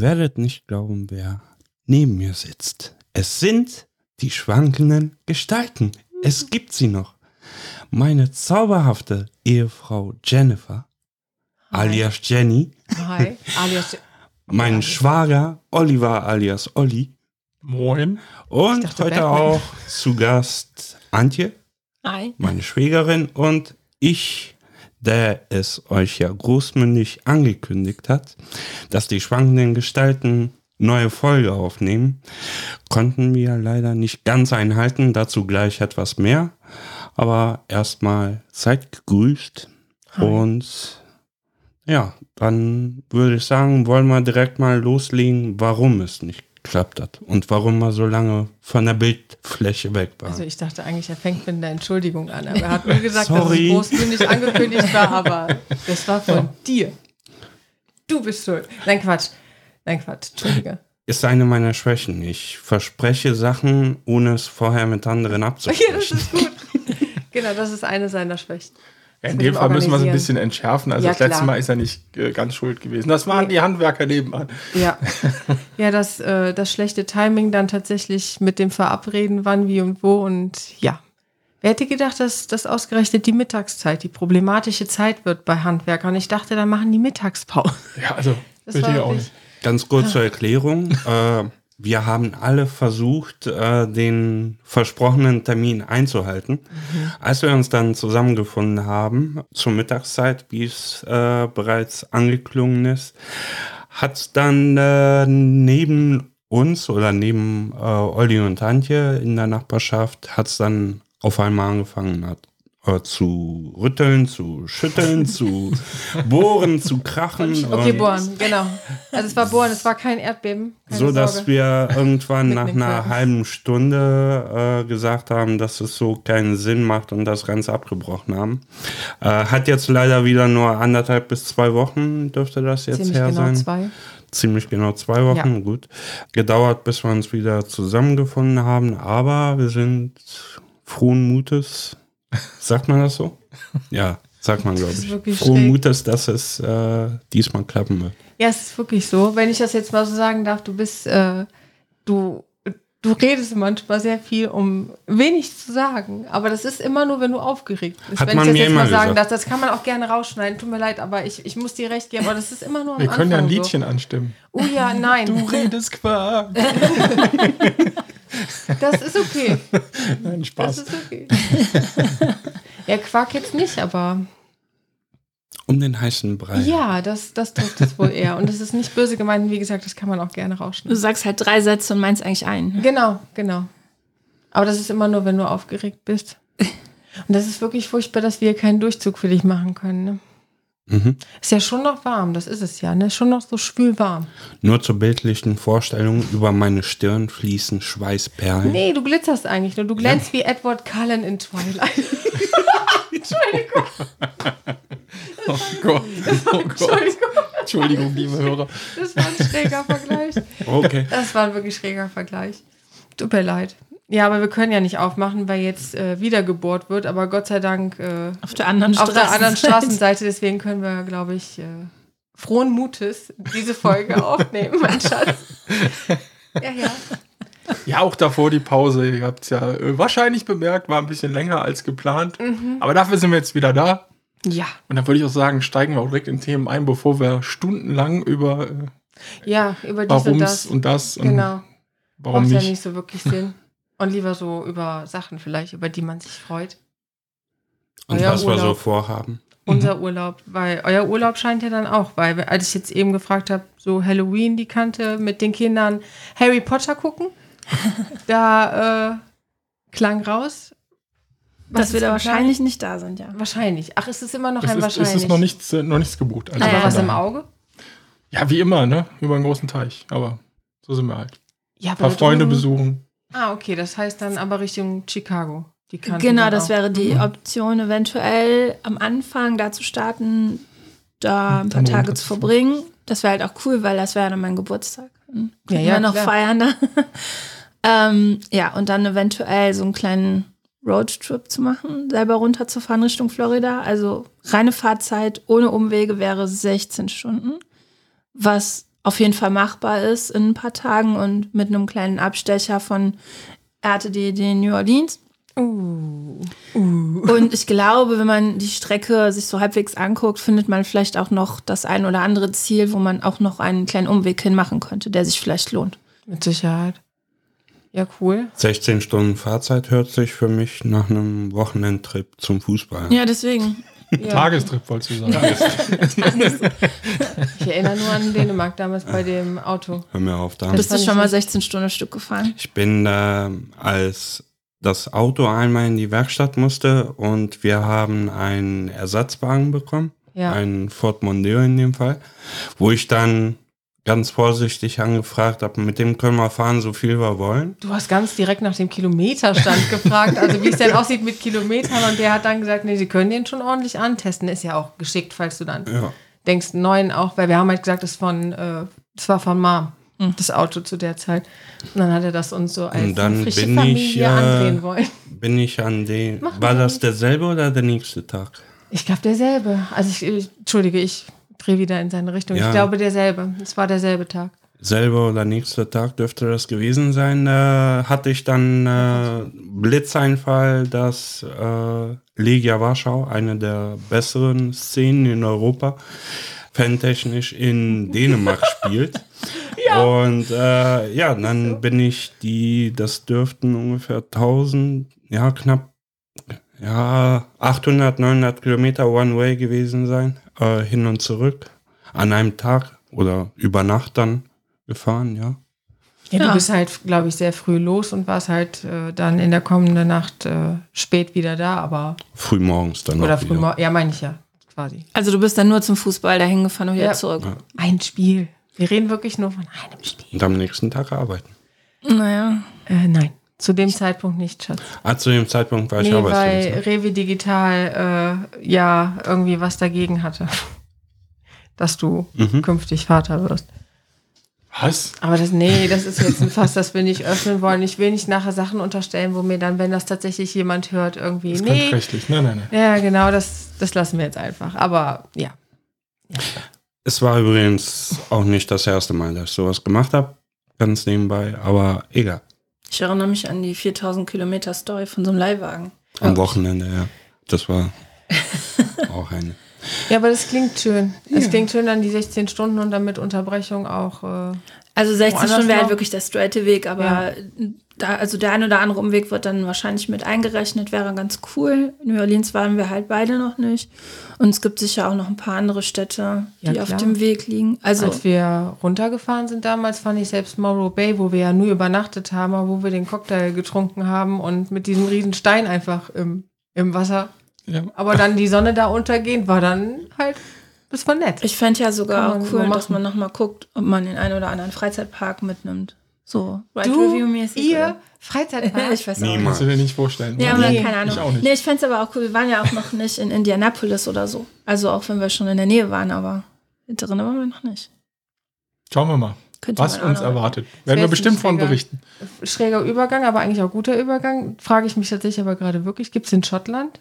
Ihr werdet nicht glauben, wer neben mir sitzt. Es sind die schwankenden Gestalten. Es gibt sie noch. Meine zauberhafte Ehefrau Jennifer, Hi. alias Jenny, Hi, alias. mein Schwager Oliver, alias Olli Moin. und dachte heute Batman. auch zu Gast Antje, Hi. meine Schwägerin und ich, der es euch ja großmündig angekündigt hat, dass die schwankenden Gestalten neue Folge aufnehmen, konnten wir leider nicht ganz einhalten, dazu gleich etwas mehr. Aber erstmal seid gegrüßt und ja, dann würde ich sagen, wollen wir direkt mal loslegen, warum es nicht geklappt hat und warum wir so lange von der Bildfläche weg waren. Also ich dachte eigentlich, er fängt mit einer Entschuldigung an. Aber er hat nur gesagt, dass Sorry. es großmündig angekündigt war, aber das war von dir. Du bist schuld. Nein, Quatsch. Nein, Quatsch. Entschuldige. ist eine meiner Schwächen. Ich verspreche Sachen, ohne es vorher mit anderen Okay, das abzusprechen. ist gut. Genau, das ist eine seiner Schwächen. In dem Fall müssen wir es ein bisschen entschärfen. Also Ja, das letzte klar. Mal ist er nicht äh, ganz schuld gewesen. Das waren die Handwerker nebenan. Ja, ja das, äh, das schlechte Timing dann tatsächlich mit dem Verabreden, wann, wie und wo. Und ja, wer hätte gedacht, dass das ausgerechnet die Mittagszeit, die problematische Zeit wird bei Handwerkern. Ich dachte, dann machen die Mittagspause. Ja, also Das will ich auch nicht. Ganz kurz zur Erklärung. Äh, wir haben alle versucht, äh, den versprochenen Termin einzuhalten. Als wir uns dann zusammengefunden haben, zur Mittagszeit, wie es äh, bereits angeklungen ist, hat dann äh, neben uns oder neben äh, Olli und Antje in der Nachbarschaft, hat es dann auf einmal angefangen hat, äh, zu rütteln, zu schütteln, zu bohren, zu krachen. Okay, bohren, genau. Also es war bohren, es war kein Erdbeben. So dass Sorge. wir irgendwann nach einer halben Stunde äh, gesagt haben, dass es so keinen Sinn macht und das Ganze abgebrochen haben. Äh, hat jetzt leider wieder nur anderthalb bis zwei Wochen dürfte das jetzt Ziemlich her genau sein. zwei. Ziemlich genau zwei Wochen, Ja. gut. Gedauert, bis wir uns wieder zusammengefunden haben, aber wir sind frohen Mutes. Sagt man das so? Ja, sagt man, glaube ich. Frohen. Mutes, dass es äh, diesmal klappen wird. Ja, es ist wirklich so. Wenn ich das jetzt mal so sagen darf, du bist, äh, du, du redest manchmal sehr viel, um wenig zu sagen. Aber das ist immer nur, wenn du aufgeregt bist. Hat wenn man ich das mir jetzt mal sagen gesagt. darf, das kann man auch gerne rausschneiden. Tut mir leid, aber ich, ich muss dir recht geben. Aber das ist immer nur am Wir können ja ein Anfang Liedchen anstimmen. So. Oh ja, nein. Du redest Quark. Das ist okay. Nein, Das Spaß. ist okay. ja, Quark jetzt nicht, aber Um den heißen Brei. ja, das, das trifft es wohl eher. Und das ist nicht böse gemeint. Wie gesagt, das kann man auch gerne Du rausschneiden. sagst halt drei Sätze und meinst eigentlich einen. Genau, genau. Aber das ist immer nur, wenn du aufgeregt bist. Und das ist wirklich furchtbar, dass wir keinen Durchzug für dich machen können. Ne? Mhm. Ist ja schon noch warm, das ist es ja, ne? Schon noch so schwül warm. Nur zur bildlichen Vorstellung, über meine Stirn fließen Schweißperlen. Nee, du glitzerst eigentlich nur. Du glänzt wie Edward Cullen in Twilight. Entschuldigung, Oh Gott. Oh Gott. Entschuldigung. Entschuldigung, liebe Hörer. Das war ein schräger Vergleich. Okay. Das war ein wirklich schräger Vergleich. Tut mir leid. Ja, aber wir können ja nicht aufmachen, weil jetzt äh, wiedergebohrt wird. Aber Gott sei Dank äh, Auf der anderen auf der anderen Straßenseite. Deswegen können wir, glaube ich, äh, frohen Mutes diese Folge aufnehmen, mein Schatz. Ja, ja. Ja, auch davor die Pause. Ihr habt es ja äh, wahrscheinlich bemerkt, war ein bisschen länger als geplant. Aber dafür sind wir jetzt wieder da. Ja, Und dann würde ich auch sagen, steigen wir auch direkt in Themen ein, bevor wir stundenlang über äh, ja, über dies und Warums das. und das und genau. warum Macht ja nicht. nicht so wirklich Sinn. Und lieber so über Sachen vielleicht, über die man sich freut. Und Euer was wir so Urlaub. vorhaben. Unser Urlaub, weil euer Urlaub scheint ja dann auch, weil wir- als ich jetzt eben gefragt habe, so Halloween die Kante mit den Kindern Harry Potter gucken, da äh, klang raus. Was Dass wir da wahrscheinlich nicht da sind, ja. Wahrscheinlich. Ach, es ist immer noch Es ein ist, es wahrscheinlich. ist noch nichts, äh, noch nichts gebucht. Also Aber ja, was im. Auge? Ja, wie immer, ne? Über einen großen Teich. Aber so sind wir halt. Ja, Ein paar Freunde drüben- besuchen. Ah, okay, das heißt dann aber Richtung Chicago. Die Kante Genau, das auch. wäre die Option, eventuell am Anfang da zu starten, da ein paar Tage zu verbringen. Das wäre halt auch cool, weil das wäre dann mein Geburtstag. Dann Ja, ja, noch klar. feiern da. ähm, ja, und dann eventuell so einen kleinen Roadtrip zu machen, selber runterzufahren Richtung Florida. Also reine Fahrzeit ohne Umwege wäre 16 Stunden, was auf jeden Fall machbar ist in ein paar Tagen und mit einem kleinen Abstecher von, in New Orleans. Uh. Und ich glaube, wenn man die Strecke sich so halbwegs anguckt, findet man vielleicht auch noch das ein oder andere Ziel, wo man auch noch einen kleinen Umweg hinmachen könnte, der sich vielleicht lohnt. Mit Sicherheit. Ja, cool. 16 Stunden Fahrzeit hört sich für mich nach einem Wochenendtrip zum Fußball. an. Ja, deswegen. Ja. Tagestrip wolltest du sagen. Ich erinnere nur an Dänemark damals bei dem Auto. Hör mir auf da. Bist du schon mal richtig- 16 Stunden Stück gefahren? Ich bin äh, als das Auto einmal in die Werkstatt musste und wir haben einen Ersatzwagen bekommen, Ja. einen Ford Mondeo in dem Fall, wo ich dann ganz vorsichtig angefragt habe, mit dem können wir fahren, so viel wir wollen. Du hast ganz direkt nach dem Kilometerstand gefragt, also wie es denn aussieht mit Kilometern. Und der hat dann gesagt, nee, sie können den schon ordentlich antesten. Ist ja auch geschickt, falls du dann Ja. denkst, einen neuen auch, weil wir haben halt gesagt, das, von, äh, das war von Mom, das Auto zu der Zeit. Und dann hat er das uns so als Und dann frische bin Familie ich, äh, andrehen wollen. Bin ich an den, war das derselbe oder der nächste Tag? Ich glaube derselbe. Also ich, ich entschuldige, ich drehe wieder in seine Richtung. Ja. Ich glaube derselbe. Es war derselbe Tag. Selber oder nächster Tag dürfte das gewesen sein. Äh, hatte ich dann äh, Blitzeinfall, dass äh, Legia Warschau, eine der besseren Szenen in Europa, fantechnisch in Dänemark spielt. Und äh, ja, dann bin ich die, das dürften ungefähr 1000, ja knapp, ja 800, 900 Kilometer One-Way gewesen sein, äh, hin und zurück an einem Tag oder über Nacht dann gefahren, ja. Ja, Ja. du bist halt, glaube ich, sehr früh los und warst halt äh, dann in der kommenden Nacht äh, spät wieder da, aber Frühmorgens dann oder auch früh wieder. mor- Ja, meine ich ja, quasi. Also du bist dann nur zum Fußball dahin gefahren und wieder Ja. zurück. Ein Spiel. Wir reden wirklich nur von einem Spiel. Und am nächsten Tag arbeiten. Naja. Äh, nein, zu dem Zeitpunkt nicht, Schatz. Ah, zu dem Zeitpunkt war ich Nee, weil arbeitslos. ne? Rewe Digital äh, ja irgendwie was dagegen hatte, dass du Mhm. künftig Vater wirst. Was? Aber das, nee, das ist jetzt ein Fass, das wir nicht öffnen wollen. Ich will nicht nachher Sachen unterstellen, wo mir dann, wenn das tatsächlich jemand hört, irgendwie, Das nee. rechtlich. Nein, nein, nein. Ja, genau, das, das lassen wir jetzt einfach. Aber ja. Es war übrigens auch nicht das erste Mal, dass ich sowas gemacht habe. Ganz nebenbei, aber egal. Ich erinnere mich an die 4000 Kilometer Story von so einem Leihwagen. Am Wochenende, ja. Das war auch eine. Ja, aber das klingt schön. Es klingt schön dann die 16 Stunden und dann mit Unterbrechung auch. Äh, Also 16 Woanders Stunden wäre halt wirklich der straighte Weg, aber Ja. Da, also der ein oder andere Umweg wird dann wahrscheinlich mit eingerechnet, wäre ganz cool. In New Orleans waren wir halt beide noch nicht. Und es gibt sicher auch noch ein paar andere Städte, die Ja, auf klar. dem Weg liegen. Also Als wir runtergefahren sind damals, fand ich selbst Morrow Bay, wo wir ja nur übernachtet haben, aber wo wir den Cocktail getrunken haben und mit diesem riesen Stein einfach im, im Wasser. Ja. Aber dann die Sonne da untergehend war dann halt, das war nett. ich fände ja sogar auch cool, dass man nochmal guckt, ob man den einen oder anderen Freizeitpark mitnimmt. So, du, Ride-Review-mäßig. ihr, oder? Freizeitpark. ich weiß auch nicht. Kannst du dir nicht vorstellen. Ja, oder? Nee, keine Ahnung. ich auch nicht. Nee, ich fände es aber auch cool. Wir waren ja auch noch nicht in Indianapolis oder so. Also auch wenn wir schon in der Nähe waren, aber drin waren wir noch nicht. Schauen wir mal, Könnte was uns noch- erwartet. Werden wir bestimmt von berichten. Schräger Übergang, aber eigentlich auch guter Übergang. Frage ich mich tatsächlich aber gerade wirklich, gibt es in Schottland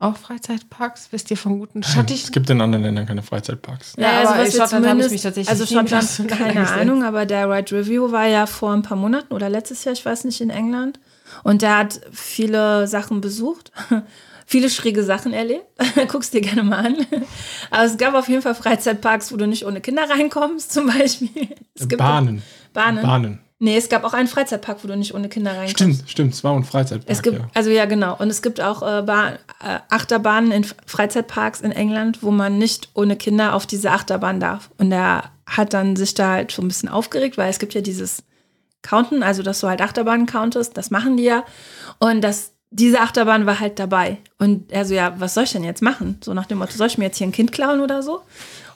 auch Freizeitparks? Wisst ihr von guten Es schottischen? gibt in anderen Ländern keine Freizeitparks. Ja, also aber was in wir Schottland habe ich zumindest- mich tatsächlich Also Schottland, keine. Ahnung, aber der Ride Review war ja vor ein paar Monaten oder letztes Jahr, ich weiß nicht, in England. Und der hat viele Sachen besucht, viele schräge Sachen erlebt. Guckst dir gerne mal an. Aber es gab auf jeden Fall Freizeitparks, wo du nicht ohne Kinder reinkommst, zum Beispiel. Es gibt Bahnen. Bahnen. Bahnen. Nee, es gab auch einen Freizeitpark, wo du nicht ohne Kinder reinkommst. Stimmt, stimmt. Es war ein Freizeitpark. Es gibt, ja. also ja, genau. Und es gibt auch äh, Bahn, äh, Achterbahnen in Freizeitparks in England, wo man nicht ohne Kinder auf diese Achterbahn darf. Und er hat dann sich da halt schon ein bisschen aufgeregt, weil es gibt ja dieses Counten, also dass du halt Achterbahnen countest, das machen die ja. Und das, diese Achterbahn war halt dabei. Und er so, ja, was soll ich denn jetzt machen? So nach dem Motto, soll ich mir jetzt hier ein Kind klauen oder so?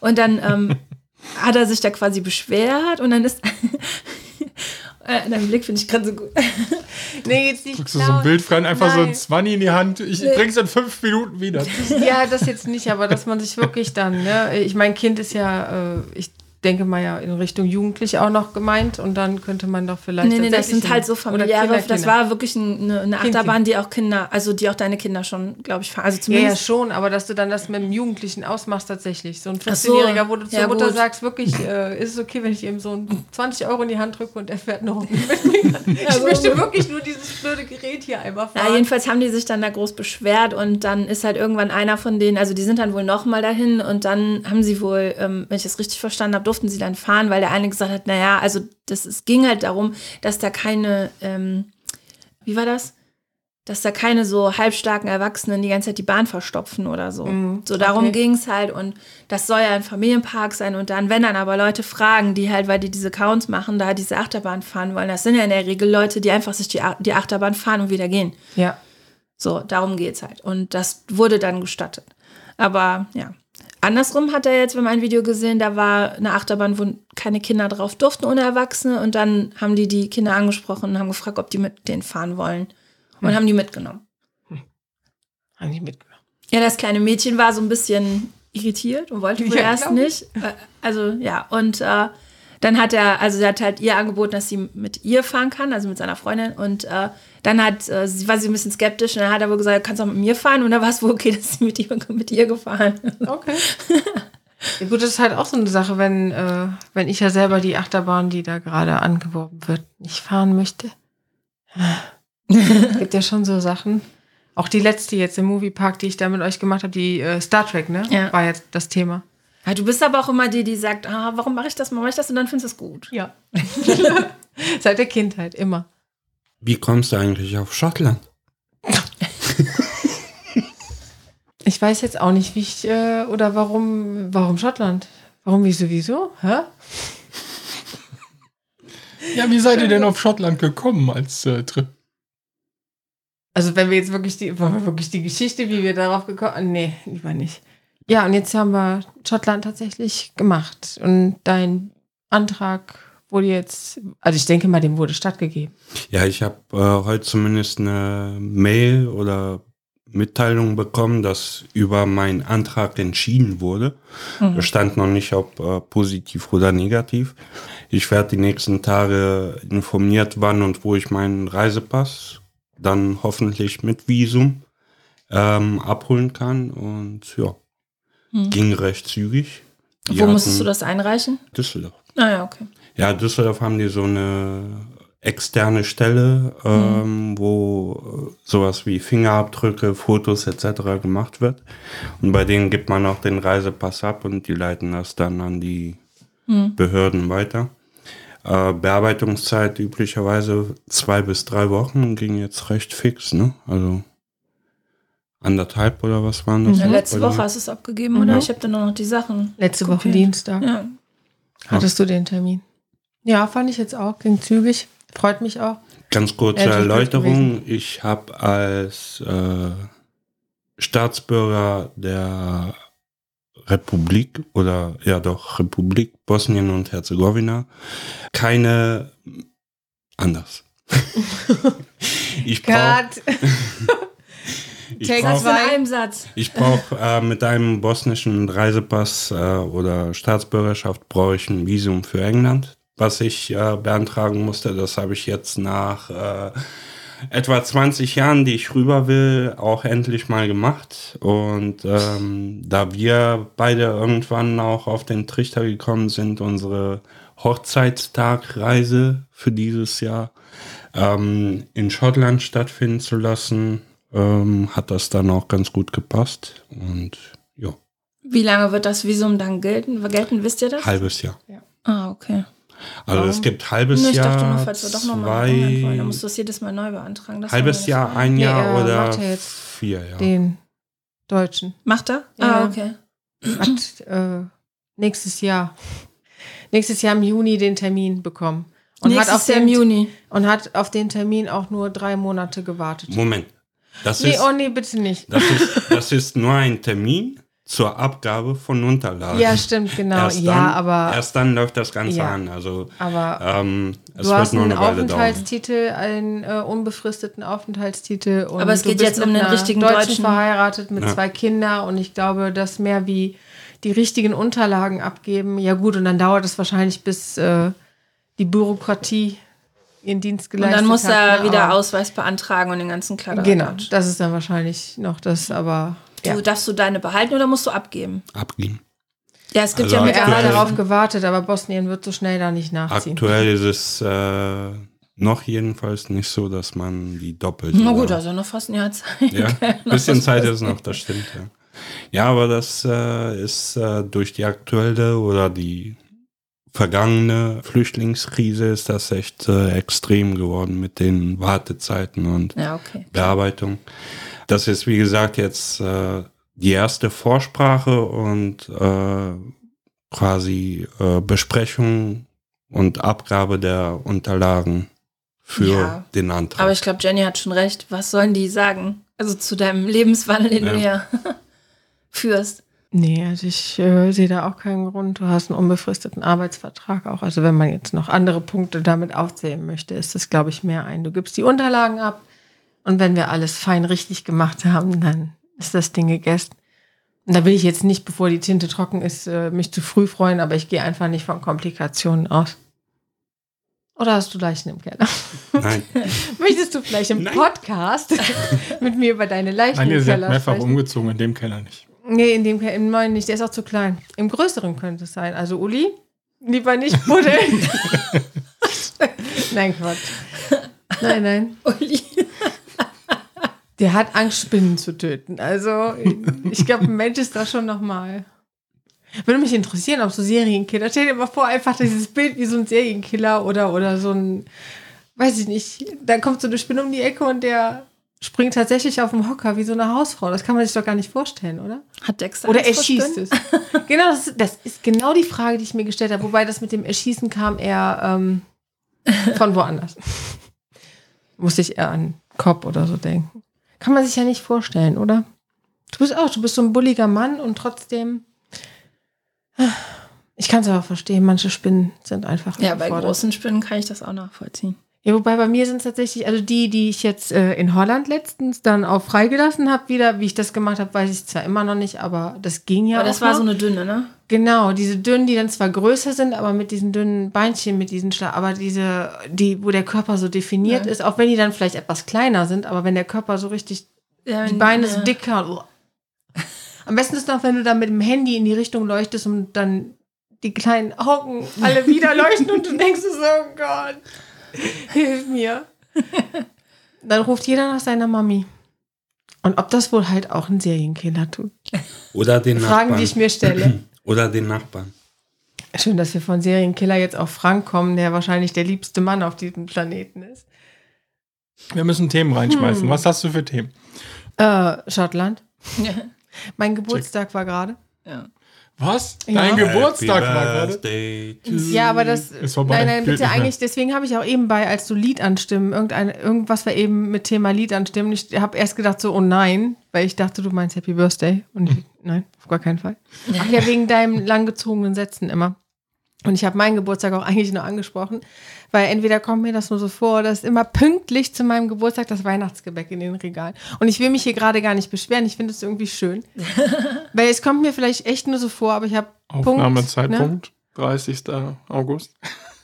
Und dann ähm, hat er sich da quasi beschwert und dann ist. Äh, Dein Blick finde ich gerade so gut. Nee, jetzt nicht. Drückst du so ein. Bild frei, einfach so ein Nein. 20 in die Hand. Ich bring's in fünf Minuten wieder. Ja, das jetzt nicht, aber dass man sich wirklich dann, ne? Ich mein Kind ist ja, äh, ich denke mal ja in Richtung Jugendlich auch noch gemeint und dann könnte man doch vielleicht. Nee, nee, das sind halt so familiäre, Kinder, das war wirklich eine, eine Achterbahn, die auch Kinder, also die auch deine Kinder schon, glaube ich, fahren. Also Ja, ja, zumindest. schon, aber dass du dann das mit dem Jugendlichen ausmachst tatsächlich. So ein Ach so, 14-Jähriger, wo du zur ja, Mutter gut. sagst, wirklich, äh, ist es okay, wenn ich ihm so ein 20 Euro in die Hand drücke und er fährt noch. Ich Also- möchte wirklich nur dieses blöde Gerät hier einmal Ja, fahren. jedenfalls haben die sich dann da groß beschwert und dann ist halt irgendwann einer von denen, also die sind dann wohl nochmal dahin und dann haben sie wohl, ähm, wenn ich das richtig verstanden habe, durften sie dann fahren, weil der eine gesagt hat, naja, also das, es ging halt darum, dass da keine, ähm, wie war das? Dass da keine so halbstarken Erwachsenen die ganze Zeit die Bahn verstopfen oder so. Mhm, So darum okay. ging es halt und das soll ja ein Familienpark sein und dann, wenn dann aber Leute fragen, die halt, weil die diese Counts machen, da diese Achterbahn fahren wollen, das sind ja in der Regel Leute, die einfach sich die, die Achterbahn fahren und wieder gehen. Ja. So, darum geht's halt. Und das wurde dann gestattet. Aber ja. Andersrum hat er jetzt, wenn man ein Video gesehen, da war eine Achterbahn, wo keine Kinder drauf durften ohne Erwachsene. Und dann haben die die Kinder angesprochen und haben gefragt, ob die mit denen fahren wollen. Und haben die mitgenommen. Haben die mitgenommen. Ja, das kleine Mädchen war so ein bisschen irritiert und wollte wohl Ja, erst nicht. Äh, Also ja, und äh, dann hat er, also er hat halt ihr angeboten, dass sie mit ihr fahren kann, also mit seiner Freundin. Und äh, dann hat, äh, sie war sie ein bisschen skeptisch und dann hat er wohl gesagt, kannst auch mit mir fahren. Und dann war es wohl okay, dass sie mit ihr, mit ihr gefahren. Okay. ja, gut, das ist halt auch so eine Sache, wenn, äh, wenn ich ja selber die Achterbahn, die da gerade angeworben wird, nicht fahren möchte. Gibt ja schon so Sachen. Auch die letzte jetzt im Moviepark, die ich da mit euch gemacht habe, die äh, Star Trek, ne? Ja. War jetzt das Thema. Ja, du bist aber auch immer die, die sagt, ah, warum mache ich das, warum mache ich das? Und dann findest du es gut. Ja. Seit der Kindheit, immer. Wie kommst du eigentlich auf Schottland? Ich weiß jetzt auch nicht, wie ich, äh, oder warum, warum Schottland? Warum, wieso, wieso? Hä? Ja, wie seid ihr denn auf Schottland gekommen als äh, Trip? Also wenn wir jetzt wirklich die, wollen wir wirklich die Geschichte, wie wir darauf gekommen Nee, lieber nicht. Ja, und jetzt haben wir Schottland tatsächlich gemacht. Und dein Antrag wurde jetzt, also ich denke mal, dem wurde stattgegeben. Ja, ich habe äh, heute zumindest eine Mail oder Mitteilung bekommen, dass über meinen Antrag entschieden wurde. Es stand noch nicht, ob äh, positiv oder negativ. Ich werde die nächsten Tage informiert, wann und wo ich meinen Reisepass dann hoffentlich mit Visum ähm, abholen kann. Und ja, ging recht zügig. Die Wo musstest du das einreichen? Düsseldorf. Ah ja, okay. Ja, Düsseldorf haben die so eine externe Stelle, ähm, wo äh, sowas wie Fingerabdrücke, Fotos etc. gemacht wird. Und bei denen gibt man auch den Reisepass ab und die leiten das dann an die Behörden weiter. Äh, Bearbeitungszeit üblicherweise zwei bis drei Wochen, ging jetzt recht fix, ne? Also anderthalb oder was waren das? Ja, letzte Woche hast du es abgegeben, oder? Ich habe dann nur noch die Sachen. Letzte Woche kopiert. Dienstag Ja. hattest du den Termin. Ja, fand ich jetzt auch, ging zügig. Freut mich auch. Ganz kurze gut Erläuterung. Ich habe als äh, Staatsbürger der Republik oder ja doch Republik Bosnien und Herzegowina keine anders. ich brauche ich Take brauch, Sag's in einem Satz. ich brauch, äh, mit einem bosnischen Reisepass äh, oder Staatsbürgerschaft brauche ich ein Visum für England, was ich äh, beantragen musste. Das habe ich jetzt nach äh, etwa 20 Jahren, die ich rüber will, auch endlich mal gemacht. Und ähm, da wir beide irgendwann auch auf den Trichter gekommen sind, unsere Hochzeitstagreise für dieses Jahr ähm, in Schottland stattfinden zu lassen, ähm, hat das dann auch ganz gut gepasst. Und ja, Wie lange wird das Visum dann gelten? Gelten, wisst ihr das? halbes Jahr. Ah, okay. Also es gibt halbes Nee, ich Jahr, dachte nur, falls wir doch nochmal wollen, dann musst du zwei, das jedes Mal neu beantragen. Das halbes Jahr, ein Nee, Jahr er oder macht ja jetzt vier Jahre. Den Deutschen. Macht er? Ja. Ah, okay. Hat äh, nächstes Jahr. Nächstes Jahr im Juni den Termin bekommen. Und hat, Nächstes auf Jahr den, im Juni. und hat auf den Termin auch nur drei Monate gewartet. Moment. Das Nee, ist, oh nee, bitte nicht. das, ist, das ist nur ein Termin zur Abgabe von Unterlagen. Ja, stimmt, genau. Erst ja, dann, aber, erst dann läuft das Ganze Ja. an. Also aber ähm, es du hast einen eine Weile dauern. Aufenthaltstitel, einen äh, unbefristeten Aufenthaltstitel. Und Aber es geht jetzt um den richtigen Deutschen Deutschen. verheiratet mit Ja. zwei Kindern und ich glaube, das mehr wie die richtigen Unterlagen abgeben. Ja gut, und dann dauert es wahrscheinlich, bis äh, die Bürokratie ihren Dienst Und geleistet dann muss hat. er ne? wieder Aber- Ausweis beantragen und den ganzen Kladder. Genau, das ist dann wahrscheinlich noch das, aber ja. Du, darfst du deine behalten oder musst du abgeben? abgeben. Ja, es gibt Also ja Er mittlerweile. darauf gewartet, aber Bosnien wird so schnell da nicht nachziehen. Aktuell ist es äh, noch jedenfalls nicht so, dass man die doppelt. Na gut, also noch fast ein Jahr Zeit. Ja, ein bisschen Zeit ist noch, das stimmt, ja. Ja, aber das äh, ist äh, durch die aktuelle oder die vergangene Flüchtlingskrise ist das echt äh, extrem geworden mit den Wartezeiten und Ja, okay. Bearbeitung. Das ist, wie gesagt, jetzt äh, die erste Vorsprache und äh, quasi äh, Besprechung und Abgabe der Unterlagen für Ja, den Antrag. Aber ich glaube, Jenny hat schon recht. Was sollen die sagen? Also zu deinem Lebenswandel, den du Ja. hier führst. Nee, also ich äh, sehe da auch keinen Grund. Du hast einen unbefristeten Arbeitsvertrag auch. Also wenn man jetzt noch andere Punkte damit aufzählen möchte, ist das, glaube ich, mehr ein. Du gibst die Unterlagen ab und wenn wir alles fein richtig gemacht haben, dann ist das Ding gegessen. Und da will ich jetzt nicht, bevor die Tinte trocken ist, äh, mich zu früh freuen, aber ich gehe einfach nicht von Komplikationen aus. Oder hast du Leichen im Keller? Nein. Möchtest du vielleicht im Nein. Podcast mit mir über deine Leichen Nein, im ihr seid Keller mehrfach sprechen? umgezogen, in dem Keller nicht. Nee, in dem Ke- im neuen nicht. Der ist auch zu klein. Im größeren könnte es sein. Also Uli, lieber nicht buddeln. nein, Quatsch. Nein, nein. Uli. Der hat Angst, Spinnen zu töten. Also ich glaube, ein Mensch ist da schon nochmal. Würde mich interessieren, ob so Serienkiller. Stell dir mal vor, einfach dieses Bild wie so ein Serienkiller oder, oder so ein, weiß ich nicht. Da kommt so eine Spinne um die Ecke und der springt tatsächlich auf dem Hocker wie so eine Hausfrau. Das kann man sich doch gar nicht vorstellen, oder? Hat Dexter Oder Angst er schießt es. genau, das ist, das ist genau die Frage, die ich mir gestellt habe. Wobei das mit dem Erschießen kam eher ähm, von woanders. Musste ich eher an Kopf oder so denken. Kann man sich ja nicht vorstellen, oder? Du bist auch, du bist so ein bulliger Mann und trotzdem. Ich kann es aber verstehen, manche Spinnen sind einfach. Ja, bei großen Spinnen kann ich das auch nachvollziehen. Ja, wobei bei mir sind es tatsächlich, also die, die ich jetzt äh, in Holland letztens dann auch freigelassen habe, wieder, wie ich das gemacht habe, weiß ich zwar immer noch nicht, aber das ging ja Aber das war noch. so eine dünne, ne? Genau, diese dünnen, die dann zwar größer sind, aber mit diesen dünnen Beinchen, mit diesen Schla aber diese, die, wo der Körper so definiert Ja. ist, auch wenn die dann vielleicht etwas kleiner sind, aber wenn der Körper so richtig, Ja, die Beine ja. so dicker. uah. Am besten ist noch, wenn du dann mit dem Handy in die Richtung leuchtest und dann die kleinen Augen alle wieder leuchten und du denkst so, oh Gott, hilf mir. Dann ruft jeder nach seiner Mami. Und ob das wohl halt auch ein Serienkiller tut. Oder den Fragen, Nachbarn. die ich mir stelle. Oder den Nachbarn. Schön, dass wir von Serienkiller jetzt auf Frank kommen, der wahrscheinlich der liebste Mann auf diesem Planeten ist. Wir müssen Themen reinschmeißen. Hm. Was hast du für Themen? Äh, Schottland. Ja. Mein Geburtstag war gerade. ja. Was? Ja. Dein Geburtstag Happy war gerade? Ja, aber das. Ist vorbei. Nein, nein, bitte eigentlich. Deswegen habe ich auch eben bei, als du Lied anstimmen, irgendein, irgendwas war eben mit Thema Lied anstimmen. Ich habe erst gedacht so, oh nein, weil ich dachte, du meinst Happy Birthday. Und ich, nein, auf gar keinen Fall. Ach ja, wegen deinem langgezogenen Sätzen immer. Und ich habe meinen Geburtstag auch eigentlich nur angesprochen, weil entweder kommt mir das nur so vor, dass immer pünktlich zu meinem Geburtstag das Weihnachtsgebäck in den Regalen. Und ich will mich hier gerade gar nicht beschweren, ich finde es irgendwie schön. weil es kommt mir vielleicht echt nur so vor, aber ich habe Punkt, ne? Aufnahmezeitpunkt, 30. August.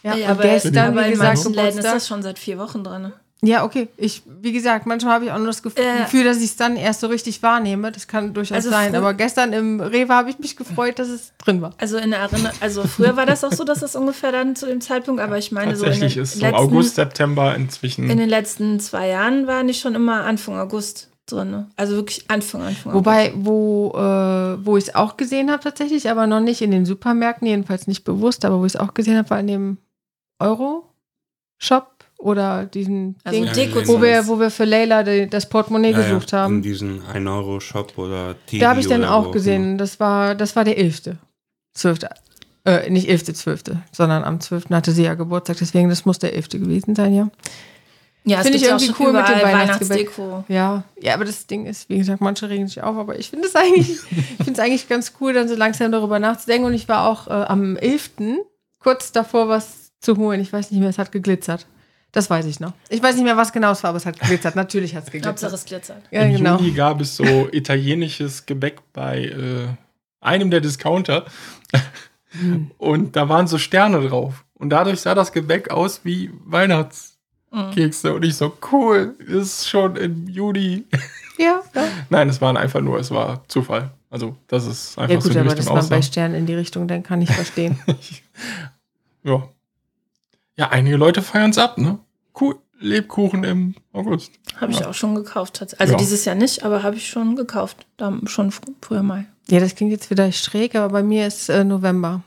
Ja, Ja, aber, gestern, aber wie in gesagt, manchen Läden ist das schon seit vier Wochen drin. Ja, okay. Ich, wie gesagt, manchmal habe ich auch nur das Gefühl, Ja. Gefühl, dass ich es dann erst so richtig wahrnehme. Das kann durchaus Also sein. Aber gestern im Rewe habe ich mich gefreut, dass es drin war. Also in der Erinnerung, also früher war das auch so, dass das ungefähr dann zu dem Zeitpunkt, aber ich meine so in Tatsächlich den, ist so letzten, August, September inzwischen. in den letzten zwei Jahren war nicht schon immer Anfang August drin. ne? Also wirklich Anfang, Anfang Wobei, wo, äh, wo ich es auch gesehen habe tatsächlich, aber noch nicht in den Supermärkten, jedenfalls nicht bewusst, aber wo ich es auch gesehen habe, war in dem Euro-Shop oder diesen Also Ding, Ja, Deko. wo wir, wo wir für Leila die, das Portemonnaie Ja, gesucht ja, haben. In diesen 1-Euro-Shop oder TV Da habe ich dann oder wo auch gesehen, das war, das war der 11. 12. Äh, nicht 11. 12., sondern am 12. hatte sie ja Geburtstag, deswegen das muss der 11. gewesen sein, ja. Ja, es Finde ich auch irgendwie schon cool mit dem Weihnachtsgebäck. Weihnachtsdeko. Ja, ja, aber das Ding ist, wie gesagt, manche regen sich auf, aber ich finde es eigentlich, ich finde es eigentlich ganz cool, dann so langsam darüber nachzudenken. Und ich war auch äh, am 11. kurz davor, was zu holen. Ich weiß nicht mehr, es hat geglitzert. Das weiß ich noch. Ich weiß nicht mehr, was genau es war, aber es hat geglitzert. Natürlich hat es Hauptsache geglitzert. es glitzert. Ja, Im genau. Juni gab es so italienisches Gebäck bei äh, einem der Discounter. Hm. Und da waren so Sterne drauf. Und dadurch sah das Gebäck aus wie Weihnachtskekse. Und ich so, cool, ist schon im Juni. Ja, ja. Nein, es waren einfach nur, es war Zufall. Also, das ist einfach Ja so gut, in aber dass man bei. Sternen in die Richtung denkt, kann ich verstehen. Ja. Ja, einige Leute feiern es ab, ne? Cool. Lebkuchen im August. Habe ich Ja. auch schon gekauft. Also Ja. dieses Jahr nicht, aber habe ich schon gekauft. Da schon fr- früher mal. ja, das klingt jetzt wieder schräg, aber bei mir ist äh, November.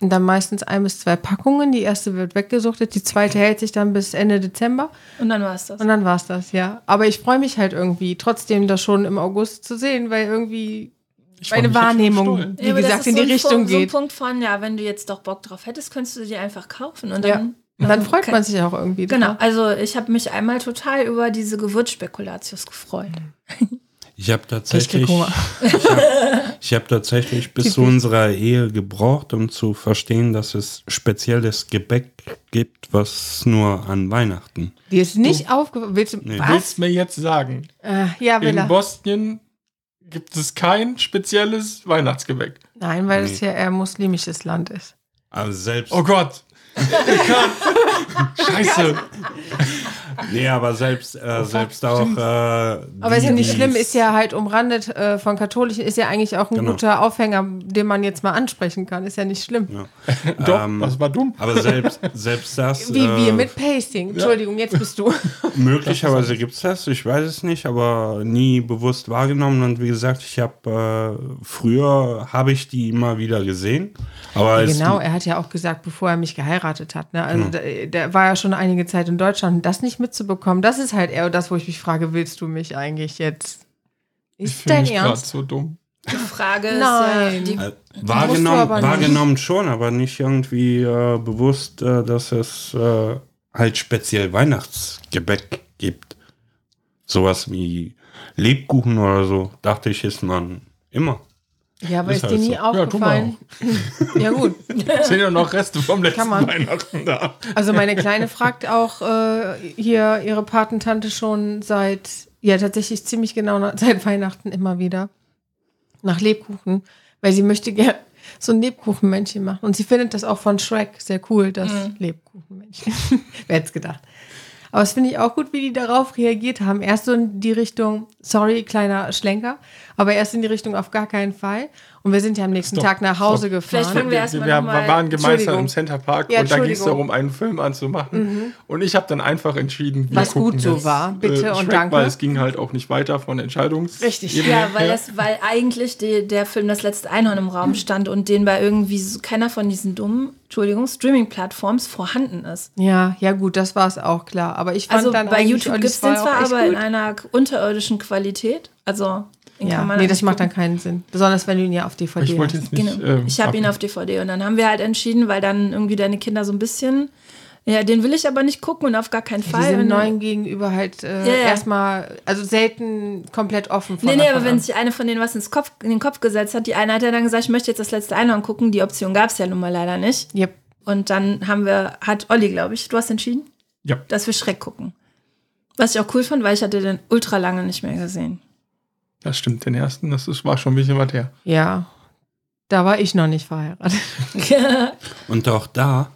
Und dann meistens ein bis zwei Packungen. Die erste wird weggesuchtet, die zweite hält sich dann bis Ende Dezember. Und dann war es das. Und dann war's das, ja. Aber ich freue mich halt irgendwie, trotzdem das schon im August zu sehen, weil irgendwie Ich meine Wahrnehmung, wie das gesagt, in die so ein Richtung Punkt, So ein geht. Punkt von, ja, wenn du jetzt doch Bock drauf hättest, könntest du die einfach kaufen. Und Ja. dann, Und dann freut Okay. man sich auch irgendwie. Genau, drauf. also ich habe mich einmal total über diese Gewürzspekulatius gefreut. Ich habe Ich tatsächlich, ich habe tatsächlich bis zu unserer Ehe gebraucht, um zu verstehen, dass es spezielles Gebäck gibt, was nur an Weihnachten. Die ist nicht aufgefallen. Willst du, Nee. was? Willst mir jetzt sagen, Äh, ja, will in. Bosnien gibt es kein spezielles Weihnachtsgebäck. Nein, weil es Nee. ja eher muslimisches Land ist. Also selbst, Oh Gott. Ich kann. Scheiße. nee, aber selbst, äh, selbst auch. Äh, Aber ist ja nicht schlimm, ist ja halt umrandet äh, von Katholischen, ist ja eigentlich auch ein Genau. guter Aufhänger, den man jetzt mal ansprechen kann. Ist ja nicht schlimm. Ja. Doch, Ähm, das war dumm. Aber selbst, selbst das. Wie äh, wir mit Pasting. Entschuldigung, jetzt bist du. Möglicherweise gibt es das, ich weiß es nicht, aber nie bewusst wahrgenommen. Und wie gesagt, ich habe äh, früher habe ich die immer wieder gesehen. Aber es, genau, er hat ja auch gesagt, bevor er mich geheiratet hat. Ne? Also der, der war ja schon einige Zeit in Deutschland. Das nicht mitzubekommen, das ist halt eher das, wo ich mich frage, willst du mich eigentlich jetzt? Ich Ist fühle dein mich Ernst? so dumm. Die Frage Nein. ist ja, die, äh, wahrgenommen, wahrgenommen schon, aber nicht irgendwie äh, bewusst, äh, dass es äh, halt speziell Weihnachtsgebäck gibt. Sowas wie Lebkuchen oder so, dachte ich, ist man immer. Ja, aber Ist ist, dir halt nie so. Ja, aufgefallen? Ja, gut. Sind ja noch Reste vom letzten Kann man. Weihnachten da. Also meine Kleine fragt auch äh, hier ihre Patentante schon seit, ja tatsächlich ziemlich genau nach, seit Weihnachten immer wieder nach Lebkuchen, weil sie möchte gerne so ein Lebkuchenmännchen machen. Und sie findet das auch von Shrek sehr cool, das Lebkuchenmännchen. Wer hätte es gedacht. Aber das finde ich auch gut, wie die darauf reagiert haben. Erst so in die Richtung, sorry, kleiner Schlenker, aber erst in die Richtung auf gar keinen Fall. Und wir sind ja am nächsten Tag nach Hause stopp. gefahren. Vielleicht fangen wir Wir, erstmal wir noch mal- waren gemeinsam im Center Park Ja, und da ging es darum, einen Film anzumachen. Und ich habe dann einfach entschieden, wir Was gut so jetzt, war. Bitte äh, und Shrek, danke. Weil es ging halt auch nicht weiter von Entscheidungs. Richtig. Ebene Ja, weil, das, weil eigentlich die, der Film Das letzte Einhorn im Raum stand und den bei irgendwie so, keiner von diesen dummen, Entschuldigung, Streaming-Plattforms vorhanden ist. Ja, ja gut, das war es auch klar. Aber ich fand Also dann bei YouTube gibt es den zwar, aber in gut. einer unterirdischen Qualität. Also ja, kann man nee, das macht dann keinen Sinn. Besonders wenn du ihn ja auf DVD ich wollte hast. jetzt nicht. Genau. ähm, ich habe ihn auf DVD und dann haben wir halt entschieden, weil dann irgendwie deine Kinder so ein bisschen, ja, den will ich aber nicht gucken und auf gar keinen Die Fall. dann- neuen gegenüber halt äh, Ja, ja. erstmal, also selten komplett offen. Von Nee, nee, aber wenn an. sich eine von denen was ins Kopf, in den Kopf gesetzt hat, die eine hat ja dann gesagt, ich möchte jetzt das letzte Einhorn gucken. Die Option gab es ja nun mal leider nicht. Yep. Und dann haben wir, hat Olli, glaube ich, du hast entschieden, Ja. dass wir Schreck gucken. Was ich auch cool fand, weil ich hatte den ultra lange nicht mehr gesehen. Das stimmt, den ersten, das ist, war schon ein bisschen was her. Ja, da war ich noch nicht verheiratet. Und auch da,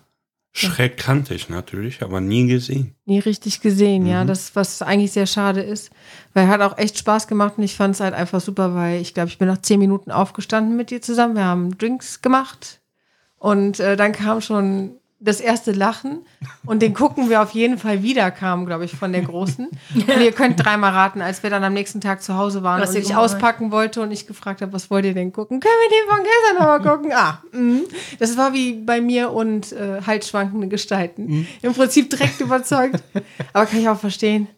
Schreck kannte ich natürlich, aber nie gesehen. Nie richtig gesehen, ja. Mhm. Das, was eigentlich sehr schade ist. Weil hat auch echt Spaß gemacht und ich fand es halt einfach super, weil ich glaube, ich bin nach zehn Minuten aufgestanden mit dir zusammen. Wir haben Drinks gemacht und äh, dann kam schon das erste Lachen und den gucken wir auf jeden Fall wieder, kam, glaube ich, von der Großen. Und ihr könnt dreimal raten, als wir dann am nächsten Tag zu Hause waren Was und ich gemacht auspacken wollte und ich gefragt habe, was wollt ihr denn gucken? Können wir den von gestern nochmal gucken? Ah, mhm. das war wie bei mir und äh, halsschwankende Gestalten. Im Prinzip direkt überzeugt. Aber kann ich auch verstehen.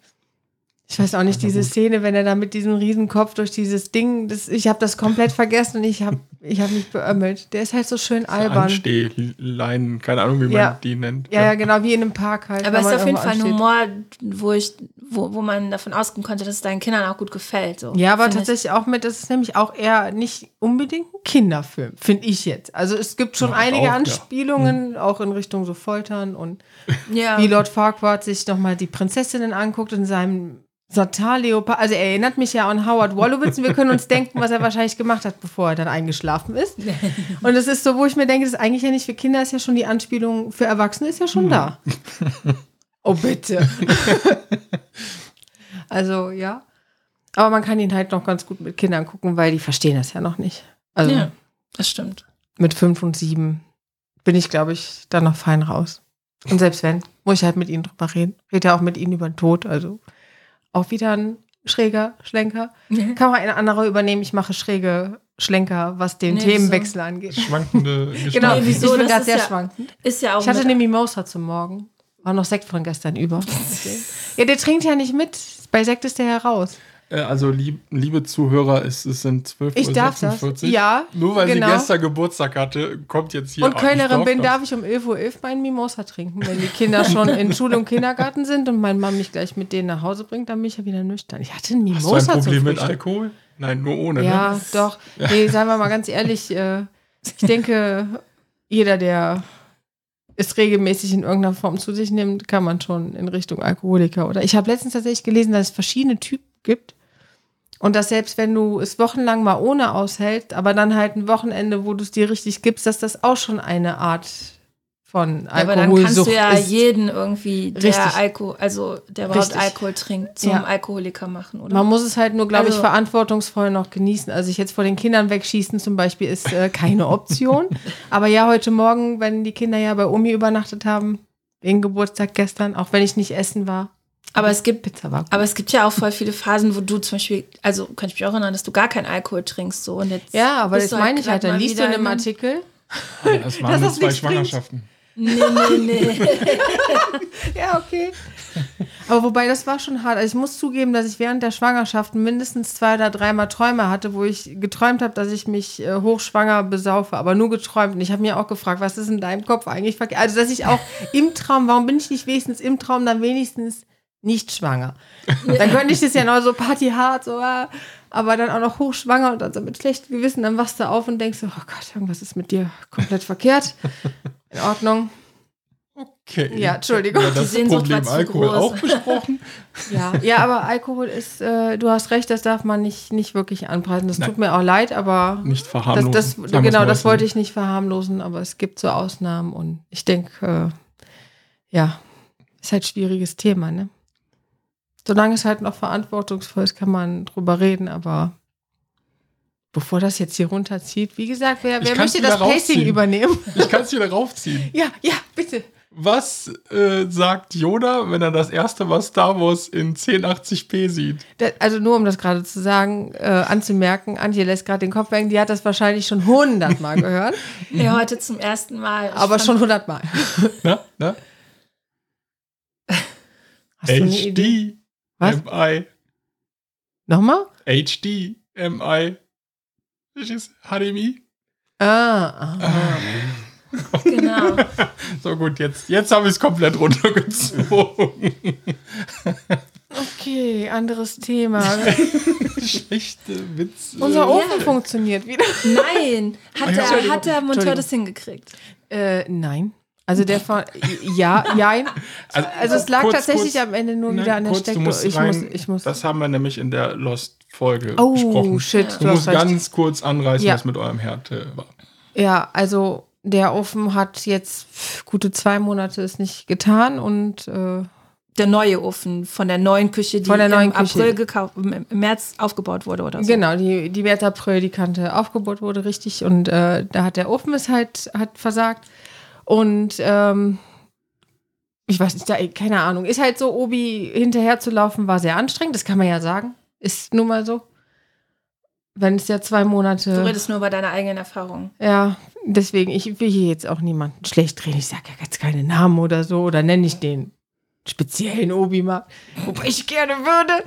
Ich weiß auch nicht, diese Szene, wenn er da mit diesem Riesenkopf durch dieses Ding, das, ich habe das komplett vergessen und ich habe ich hab mich beömmelt. Der ist halt so schön albern. Anstehleinen, keine Ahnung, wie man Ja. die nennt. Ja, ja, genau, wie in einem Park halt. Aber es ist man auf jeden Fall ein. Humor, wo, ich, wo, wo man davon ausgehen konnte, dass es deinen Kindern auch gut gefällt. So. Ja, aber Find ich. tatsächlich auch mit, das ist nämlich auch eher nicht unbedingt ein Kinderfilm, finde ich jetzt. Also es gibt schon Ja, einige auch, ja. Anspielungen, auch in Richtung so Foltern und Ja. wie Lord Farquaad sich nochmal die Prinzessinnen anguckt in seinem Satar-Leopard, also er erinnert mich ja an Howard Wolowitz und wir können uns denken, was er wahrscheinlich gemacht hat, bevor er dann eingeschlafen ist. Und es ist so, wo ich mir denke, das ist eigentlich ja nicht für Kinder, ist ja schon die Anspielung, für Erwachsene ist ja schon da. Oh, bitte. also, ja. Aber man kann ihn halt noch ganz gut mit Kindern gucken, weil die verstehen das ja noch nicht. Also Ja, das stimmt. mit fünf und sieben bin ich, glaube ich, da noch fein raus. Und selbst wenn, muss ich halt mit ihnen drüber reden. Rede ja auch mit ihnen über den Tod. Also auch wieder ein schräger Schlenker. Kann man eine andere übernehmen. Ich mache schräge Schlenker, was den Nee, Themenwechsel angeht. Schwankende Genau, Gestalten. Nee, wieso? ich bin Das gerade ist sehr ja- schwankend. Ist ja auch Ich hatte eine Mimosa zum Morgen. War noch Sekt von gestern über. ja, der trinkt ja nicht mit. Bei Sekt ist der ja raus. Äh, Also, lieb, liebe Zuhörer, es, es sind 12.46 Ich darf das. Uhr. Ja, Nur weil genau. sie gestern Geburtstag hatte, kommt jetzt hier. Und Kölnerin ich bin, das. darf ich um 11.11 Uhr meinen Mimosa trinken. Wenn die Kinder schon in Schule und Kindergarten sind und mein Mann mich gleich mit denen nach Hause bringt, dann bin ich ja wieder nüchtern. Ich hatte einen Hast du Mimosa ein Problem mit. Alkohol? Nein, nur ohne. Ja, Ne? doch. Nee, sagen wir mal ganz ehrlich, äh, ich denke, jeder, der es regelmäßig in irgendeiner Form zu sich nimmt, kann man schon in Richtung Alkoholiker. Oder ich habe letztens tatsächlich gelesen, dass es verschiedene Typen gibt. Und dass selbst wenn du es wochenlang mal ohne aushältst, aber dann halt ein Wochenende, wo du es dir richtig gibst, dass das auch schon eine Art von Ja, aber dann kannst Alkoholsucht du ja ist. jeden irgendwie, der Richtig. Alkohol, also der überhaupt Richtig. Alkohol trinkt, zum Ja. Alkoholiker machen, oder? Man muss es halt nur, glaube ich, Also- verantwortungsvoll noch genießen. Also ich jetzt vor den Kindern wegschießen zum Beispiel ist äh, keine Option. Aber ja, heute Morgen, wenn die Kinder ja bei Omi übernachtet haben, wegen Geburtstag gestern, auch wenn ich nicht essen war, aber es gibt Pizza war gut. Aber es gibt ja auch voll viele Phasen, wo du zum Beispiel, also kann ich mich auch erinnern, dass du gar keinen Alkohol trinkst. So, und jetzt ja, aber das du meine ich halt. Dann liest du in einem Artikel. Aber Das waren nur zwei bringt. Schwangerschaften. Nee, nee, nee. Ja, okay. Aber wobei, das war schon hart. Also ich muss zugeben, dass ich während der Schwangerschaft mindestens zwei oder dreimal Träume hatte, wo ich geträumt habe, dass ich mich äh, hochschwanger besaufe, aber nur geträumt. Und ich habe mir auch gefragt, was ist in deinem Kopf eigentlich verkehrt? Also, dass ich auch im Traum, warum bin ich nicht wenigstens im Traum dann wenigstens nicht schwanger? Dann könnte ich das ja noch so partyhart, so, ah, aber dann auch noch hochschwanger und dann so mit schlechtem Gewissen, dann wachst du auf und denkst so, oh Gott, irgendwas ist mit dir komplett verkehrt. In Ordnung. Okay. Ja, Entschuldigung. Ja, Die das Sehnsucht Problem Alkohol groß. auch besprochen. Ja, ja, aber Alkohol ist, äh, du hast recht, das darf man nicht, nicht wirklich anpreisen. Das tut mir auch leid, aber Nicht das, verharmlosen. das, sagen wir's genau, das wollte ich nicht verharmlosen, aber es gibt so Ausnahmen und ich denke, äh, ja, ist halt ein schwieriges Thema, ne? Solange es halt noch verantwortungsvoll ist, kann man drüber reden, aber bevor das jetzt hier runterzieht, wie gesagt, wer, wer möchte das Pacing übernehmen? Ich kann es wieder raufziehen. ja, ja, bitte. Was äh, sagt Yoda, wenn er das erste Mal Star Wars in 1080p sieht? Da- Also nur um das gerade zu sagen, äh, anzumerken, Antje lässt gerade den Kopf hängen, die hat das wahrscheinlich schon hundertmal gehört, nee, heute zum ersten Mal. Ich aber schon hundertmal. Na, na? Hast du eine Idee? HD, Was? MI, Nochmal? HD, MI. Das ist HDMI. Ah, aha. Genau. So gut, jetzt, jetzt habe ich es komplett runtergezogen. Okay, anderes Thema. Schlechte Witze. Unser Ofen Ja. funktioniert wieder. Nein, hat der, hat der Monteur das hingekriegt? Äh, nein. Also der von ja, jein. Also es lag kurz, tatsächlich kurz, am Ende nur nein, wieder an der Steckdose. Ich rein, muss, ich muss. Das haben wir nämlich in der Lost-Folge Oh, besprochen. shit, Du du hast musst recht. ganz kurz anreißen, Ja. was mit eurem Herd äh, war. Ja, also der Ofen hat jetzt gute zwei Monate es nicht getan und äh, Der neue Ofen von der neuen Küche, die Von der neuen im Küche. April gekauft, im im März aufgebaut wurde oder so. Genau, die, die März, April, die Kante aufgebaut wurde, richtig. Und äh, da hat der Ofen es halt hat versagt. Und ähm, ich weiß nicht, da, keine Ahnung. Ist halt so, Obi hinterher zu laufen, war sehr anstrengend. Das kann man ja sagen. Ist nun mal so. Wenn es ja zwei Du Monate. redest nur über deine eigenen Erfahrungen. Ja, deswegen, ich will hier jetzt auch niemanden schlecht reden. Ich sage ja jetzt keine Namen oder so. Oder nenne ich den speziellen Obi mal. Wobei ich gerne würde.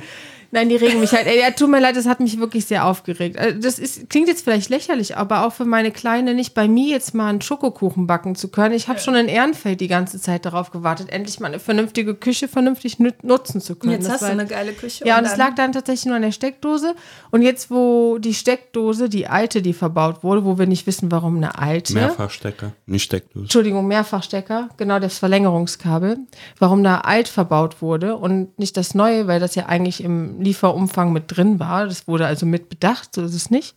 Nein, die regen mich halt. Ey, ja, tut mir leid, das hat mich wirklich sehr aufgeregt. Also Das ist, klingt jetzt vielleicht lächerlich, aber auch für meine Kleine nicht bei mir jetzt mal einen Schokokuchen backen zu können. Ich habe schon in Ehrenfeld die ganze Zeit darauf gewartet, endlich mal eine vernünftige Küche vernünftig nü- nutzen zu können. Jetzt Das hast du war- eine geile Küche. ja, und es lag dann tatsächlich nur an der Steckdose. Und jetzt, wo die Steckdose, die alte, die verbaut wurde, wo wir nicht wissen, warum eine alte. Mehrfachstecker, nicht Steckdose. Entschuldigung, Mehrfachstecker, genau das Verlängerungskabel, warum da alt verbaut wurde und nicht das neue, weil das ja eigentlich im Lieferumfang mit drin war. Das wurde also mit bedacht, so ist es nicht.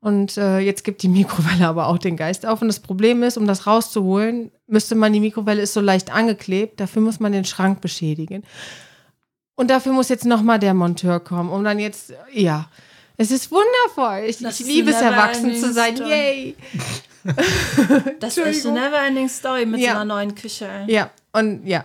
Und äh, jetzt gibt die Mikrowelle aber auch den Geist auf. Und das Problem ist, um das rauszuholen, müsste man, die Mikrowelle ist so leicht angeklebt, dafür muss man den Schrank beschädigen. Und dafür muss jetzt nochmal der Monteur kommen, um dann jetzt, ja. Es ist wundervoll. Ich, ich liebe es, erwachsen zu sein. never-ending Yay! Das ist eine never-ending Story mit Ja. so einer neuen Küche. Ja, und ja.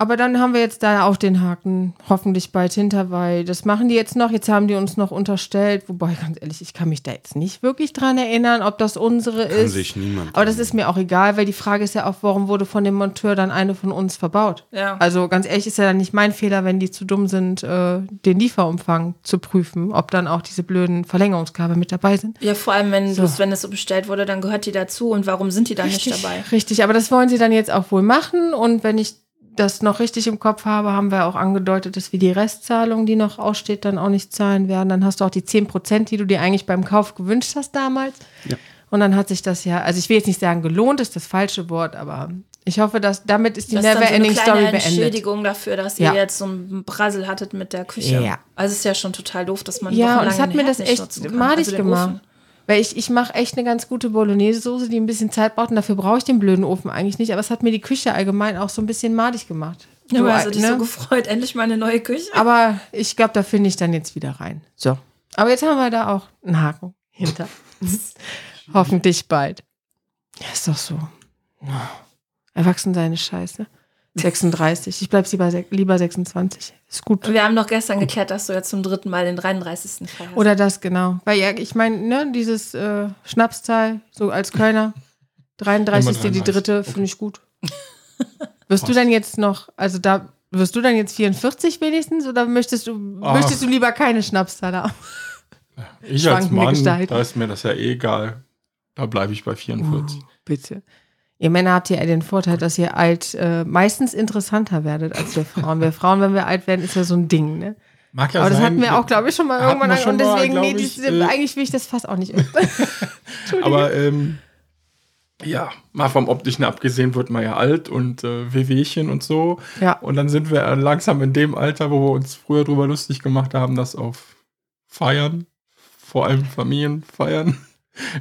Aber dann haben wir jetzt da auch den Haken hoffentlich bald hinter, weil das machen die jetzt noch. Jetzt haben die uns noch unterstellt, wobei ganz ehrlich, ich kann mich da jetzt nicht wirklich dran erinnern, ob das unsere Kann ist. sich niemand. Aber das ist mir auch egal, weil die Frage ist ja auch, warum wurde von dem Monteur dann eine von uns verbaut? Ja. Also ganz ehrlich, ist ja dann nicht mein Fehler, wenn die zu dumm sind, äh, den Lieferumfang zu prüfen, ob dann auch diese blöden Verlängerungskabel mit dabei sind. Ja, vor allem, wenn, So. du's- wenn es so bestellt wurde, dann gehört die dazu. Und warum sind die dann nicht dabei? Richtig, aber das wollen sie dann jetzt auch wohl machen. Und wenn ich das noch richtig im Kopf habe, haben wir auch angedeutet, dass wir die Restzahlung, die noch aussteht, dann auch nicht zahlen werden. Dann hast du auch die 10 Prozent, die du dir eigentlich beim Kauf gewünscht hast damals. Ja. Und dann hat sich das ja, also ich will jetzt nicht sagen, gelohnt ist das falsche Wort, aber ich hoffe, dass damit ist die Das ist dann so eine Neverending kleine Story beendet. Entschädigung dafür, dass Ja. ihr jetzt so einen Brassel hattet mit der Küche. Ja. Also es ist ja schon total doof, dass man Ja, und es hat mir das echt madig Also gemacht. Ofen. Weil ich, ich mache echt eine ganz gute Bolognese-Soße, die ein bisschen Zeit braucht. Und dafür brauche ich den blöden Ofen eigentlich nicht. Aber es hat mir die Küche allgemein auch so ein bisschen madig gemacht. Ja, So, aber hast du dich ne? so gefreut, endlich mal eine neue Küche. Aber ich glaube, da finde ich dann jetzt wieder rein. So. Aber jetzt haben wir da auch einen Haken hinter. Hoffentlich bald. Ja, ist doch so. Erwachsen sein ist scheiße. 36. Ich bleib lieber, lieber 26. Ist gut. Wir haben doch gestern geklärt, dass du jetzt zum dritten Mal den 33. feierst. Oder das, genau. Weil ja, ich meine, ne, dieses äh, Schnapszahl, so als Kölner, 33. die 33. dritte, finde ich gut. Wirst du dann jetzt noch, also da, wirst du dann jetzt 44 wenigstens oder möchtest du, Ach. möchtest du lieber keine Schnapszahl haben? Ich als Mann, Gestalt. da ist mir das ja eh egal. Da bleibe ich bei 44. Oh, bitte. Ihr Männer habt ja den Vorteil, dass ihr alt äh, meistens interessanter werdet als wir Frauen. Wir Frauen, wenn wir alt werden, ist ja so ein Ding, ne? Mag ja Aber das sein, hatten wir auch, glaube ich, schon mal irgendwann. schon und deswegen, mal, nee, ich, äh, eigentlich will ich das fast auch nicht. Aber ähm, ja, mal vom Optischen abgesehen wird man ja alt und äh, Wehwehchen und so. ja. Und dann sind wir langsam in dem Alter, wo wir uns früher drüber lustig gemacht haben, dass auf Feiern, vor allem Familienfeiern,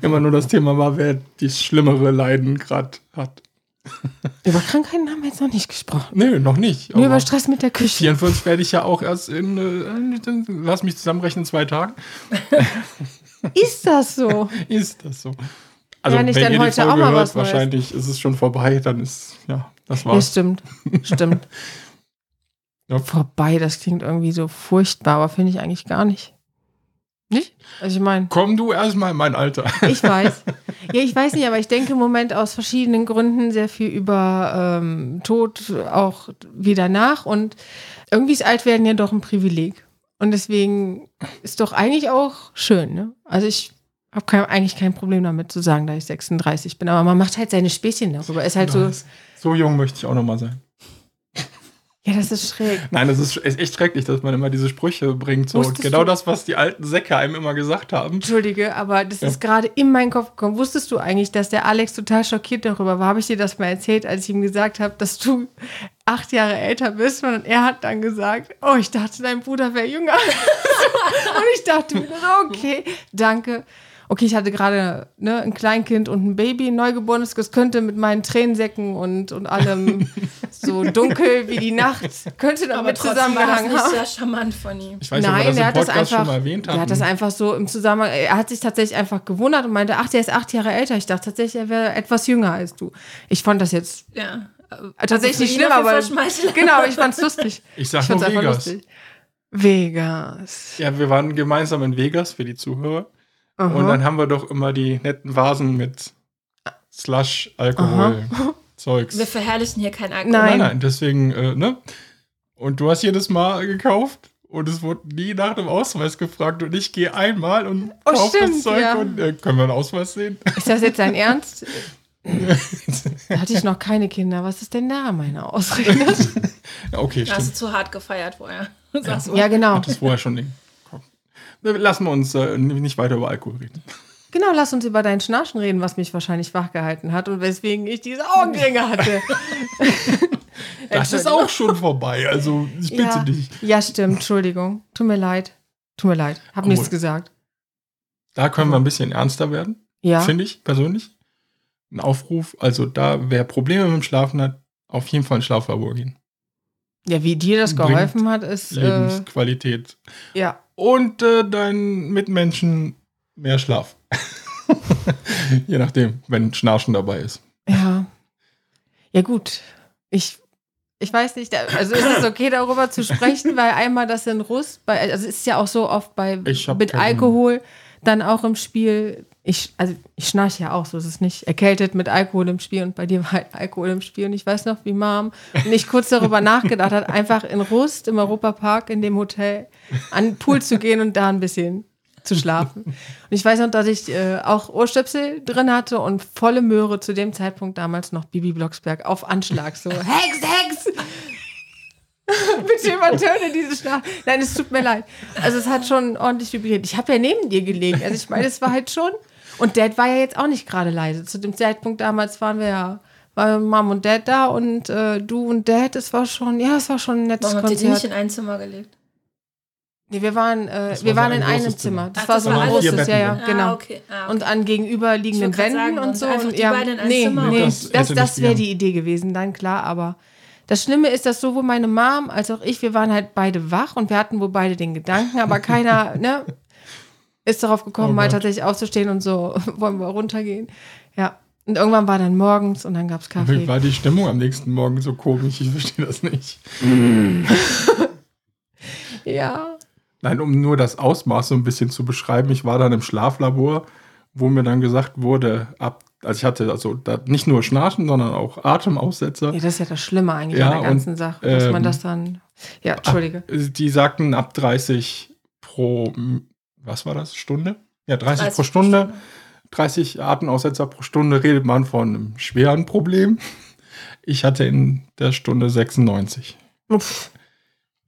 immer nur das Thema war, wer das schlimmere Leiden gerade hat. Über Krankheiten haben wir jetzt noch nicht gesprochen. Nö, noch nicht. Nur über Stress mit der Küche. 44 werde ich ja auch erst in, äh, lass mich zusammenrechnen, zwei Tagen. Ist das so? Ist das so? Also, Ja, wenn dann ihr die heute auch Folge mal hört, was Neues. wahrscheinlich ist es schon vorbei, dann ist, ja, das Ja, war's. stimmt. Stimmt. Ja. Vorbei, das klingt irgendwie so furchtbar, aber finde ich eigentlich gar nicht. Nicht? Also ich meine, Komm du erstmal in mein Alter. ich weiß. Ja, ich weiß nicht, aber ich denke im Moment aus verschiedenen Gründen sehr viel über ähm, Tod auch wieder nach und irgendwie ist Altwerden ja doch ein Privileg. Und deswegen ist doch eigentlich auch schön, ne? Also ich habe kein, eigentlich kein Problem damit zu sagen, dass ich 36 bin, aber man macht halt seine Späßchen darüber. Ist halt so. So jung möchte ich auch noch mal sein. Ja, das ist schräg. Nein, das ist, echt schrecklich, dass man immer diese Sprüche bringt. So. Wusstest Genau du- das, was die alten Säcke einem immer gesagt haben. Entschuldige, aber das Ja. ist gerade in meinen Kopf gekommen. Wusstest du eigentlich, dass der Alex total schockiert darüber war? Habe ich dir das mal erzählt, als ich ihm gesagt habe, dass du acht Jahre älter bist? Und er hat dann gesagt, oh, ich dachte, dein Bruder wäre jünger. und ich dachte mir, okay, danke. Okay, ich hatte gerade ne, ein Kleinkind und ein Baby, ein Neugeborenes. Das könnte mit meinen Tränensäcken und, und allem so dunkel wie die Nacht, könnte Aber damit trotzdem war das nicht haben. sehr charmant von ihm. Ich weiß nicht, ob wir Nein, das er im Podcast einfach, schon mal erwähnt er haben. hat das einfach so im Zusammenhang, er hat sich tatsächlich einfach gewundert und meinte, ach, der ist acht Jahre älter. Ich dachte tatsächlich, er wäre etwas jünger als du. Ich fand das jetzt Ja. tatsächlich nicht für ihn schlimm, aber genau, ich fand's lustig. ich sag Ich nur Vegas. lustig. Vegas. Ja, wir waren gemeinsam in Vegas für die Zuhörer. Aha. Und dann haben wir doch immer die netten Vasen mit Slush, Alkohol, Zeugs. Wir verherrlichen hier kein Alkohol. Nein. Nein, nein, deswegen, äh, ne? Und du hast jedes Mal gekauft und es wurde nie nach dem Ausweis gefragt und ich gehe einmal und Oh, kaufe das stimmt, Zeug ja. und äh, können wir einen Ausweis sehen? Ist das jetzt dein Ernst? Da hatte ich noch keine Kinder. Was ist denn da meine Ausrede? ja, okay, Hast du stimmt. zu hart gefeiert vorher. Du. ja, genau. Das vorher schon Ding. Lassen wir uns äh, nicht weiter über Alkohol reden. Genau, lass uns über dein Schnarchen reden, was mich wahrscheinlich wachgehalten hat und weswegen ich diese Augenringe hatte. Das ist auch schon vorbei, also ich bitte ja. dich. Ja, stimmt. Entschuldigung. Tut mir leid. Tut mir leid. Hab Cool. nichts gesagt. Da können wir ein bisschen ernster werden, Ja. finde ich persönlich. Ein Aufruf, also da, wer Probleme mit dem Schlafen hat, auf jeden Fall ins Schlaflabor gehen. Ja, wie dir das geholfen hat, ist. Äh, Lebensqualität. ja. Und äh, deinen Mitmenschen mehr Schlaf. Je nachdem, wenn Schnarchen dabei ist. Ja. Ja, gut. Ich, ich weiß nicht, also ist es okay, darüber zu sprechen, weil einmal das in Russ, bei, also es ist ja auch so oft bei mit keinen- Alkohol dann auch im Spiel. Ich, also ich schnarche ja auch, so ist es nicht. Erkältet mit Alkohol im Spiel und bei dir war halt Alkohol im Spiel. Und ich weiß noch, wie Mom nicht kurz darüber nachgedacht hat, einfach in Rust im Europapark in dem Hotel an den Pool zu gehen und da ein bisschen zu schlafen. Und ich weiß noch, dass ich äh, auch Ohrstöpsel drin hatte und volle Möhre zu dem Zeitpunkt damals noch Bibi Blocksberg auf Anschlag. So, Hex, Hex! Bitte übertöne diese Schlaf. Nein, es tut mir leid. Also es hat schon ordentlich vibriert. Ich habe ja neben dir gelegen. Also ich meine, es war halt schon. Und Dad war ja jetzt auch nicht gerade leise. Zu dem Zeitpunkt damals waren wir ja, waren Mom und Dad da und äh, du und Dad, es war schon, ja, es war schon ein nettes Warum habt ihr die nicht Konzert. in ein Zimmer gelegt? Nee, wir waren, äh, wir war waren in ein einem Zimmer. Zimmer. Das Ach, war das so war ein großes, ja, ja, genau. Ah, okay. Ah, okay. Und an gegenüberliegenden Wänden sagen, und so. Und, die ja, beiden in ein nee, Zimmer. nee, Das das, das, wäre die Idee gewesen, dann klar, aber das Schlimme ist, dass sowohl meine Mom als auch ich, wir waren halt beide wach und wir hatten wohl beide den Gedanken, aber keiner, ne, ist darauf gekommen, Oh mal tatsächlich aufzustehen und so, wollen wir runtergehen. Ja. Und irgendwann war dann morgens und dann gab es Wie Kaffee. war die Stimmung am nächsten Morgen so komisch? Ich verstehe das nicht. Ja. Nein, um nur das Ausmaß so ein bisschen zu beschreiben. Ich war dann im Schlaflabor, wo mir dann gesagt wurde, ab, also ich hatte also da nicht nur Schnarchen, sondern auch Atemaussetzer. ja, das ist ja das Schlimme eigentlich Ja, an der ganzen und, Sache, dass man ähm, das dann, ja, Entschuldige. Die sagten ab 30 pro, was war das, Stunde? Ja, 30, 30 pro Stunde. 30 Atemaussetzer pro Stunde redet man von einem schweren Problem. Ich hatte in der Stunde 96. Uff.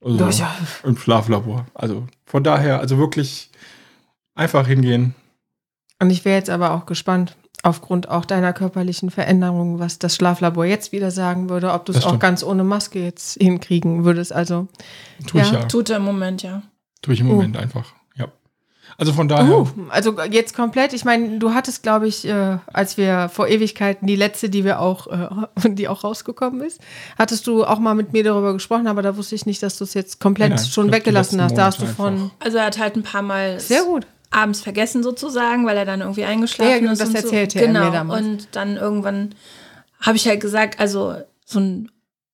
Also Ja, ja. im Schlaflabor. Also von daher, also wirklich einfach hingehen. Und ich wäre jetzt aber auch gespannt, aufgrund auch deiner körperlichen Veränderungen, was das Schlaflabor jetzt wieder sagen würde, ob du es auch ganz ohne Maske jetzt hinkriegen würdest. Also, Tue ich Ja. ja. Tut er im Moment, ja. Tue ich im Oh. Moment einfach. Also von daher. uh, also jetzt komplett. Ich meine, du hattest, glaube ich, äh, als wir vor Ewigkeiten die letzte, die wir auch, äh, die auch rausgekommen ist, hattest du auch mal mit mir darüber gesprochen, aber da wusste ich nicht, dass du es jetzt komplett Nein, schon weggelassen hast. Da hast du von. Also er hat halt ein paar Mal Sehr gut. abends vergessen sozusagen, weil er dann irgendwie eingeschlafen Ja, genau, ist. das und erzählte so. er mir genau. damals. Und dann irgendwann habe ich halt gesagt, also so ein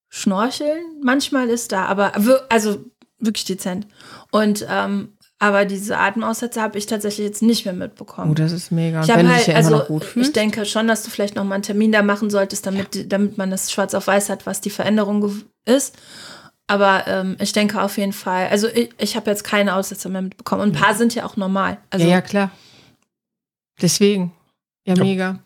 Schnorcheln manchmal ist da, aber also wirklich dezent. Und ähm, aber diese Atemaussätze habe ich tatsächlich jetzt nicht mehr mitbekommen. Oh, das ist mega. Ich wenn halt, ja also immer noch gut ich denke schon, dass du vielleicht noch mal einen Termin da machen solltest, damit, die- damit man das schwarz auf weiß hat, was die Veränderung ist. Aber ähm, ich denke auf jeden Fall, also ich, ich habe jetzt keine Aussätze mehr mitbekommen. Und ein paar sind ja auch normal. Also ja, ja, klar. Deswegen. Ja, Ja. mega.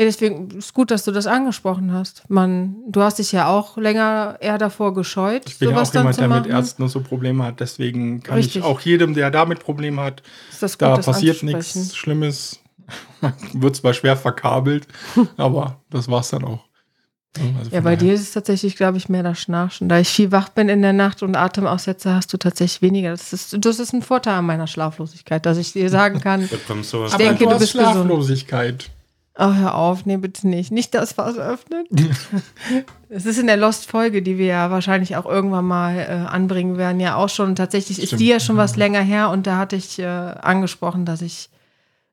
Ja, deswegen ist gut, dass du das angesprochen hast. Man, du hast dich ja auch länger eher davor gescheut, Ich bin ja auch jemand, der mit Ärzten und so Probleme hat. Deswegen kann Richtig. ich auch jedem, der damit Probleme hat, ist das gut, da das passiert nichts Schlimmes. Man wird zwar schwer verkabelt, aber das war's dann auch. Also Ja, bei daher- dir ist es tatsächlich, glaube ich, mehr das Schnarchen. Da ich viel wach bin in der Nacht und Atemaussetzer, hast du tatsächlich weniger. Das ist, das ist ein Vorteil an meiner Schlaflosigkeit, dass ich dir sagen kann, Aber denke, du bist gesund. Oh, hör auf, nee, bitte nicht. Nicht das Fass öffnen. Es ist in der Lost-Folge, die wir ja wahrscheinlich auch irgendwann mal äh, anbringen werden, ja auch schon. Tatsächlich ist Stimmt. die ja schon was länger her und da hatte ich äh, angesprochen, dass ich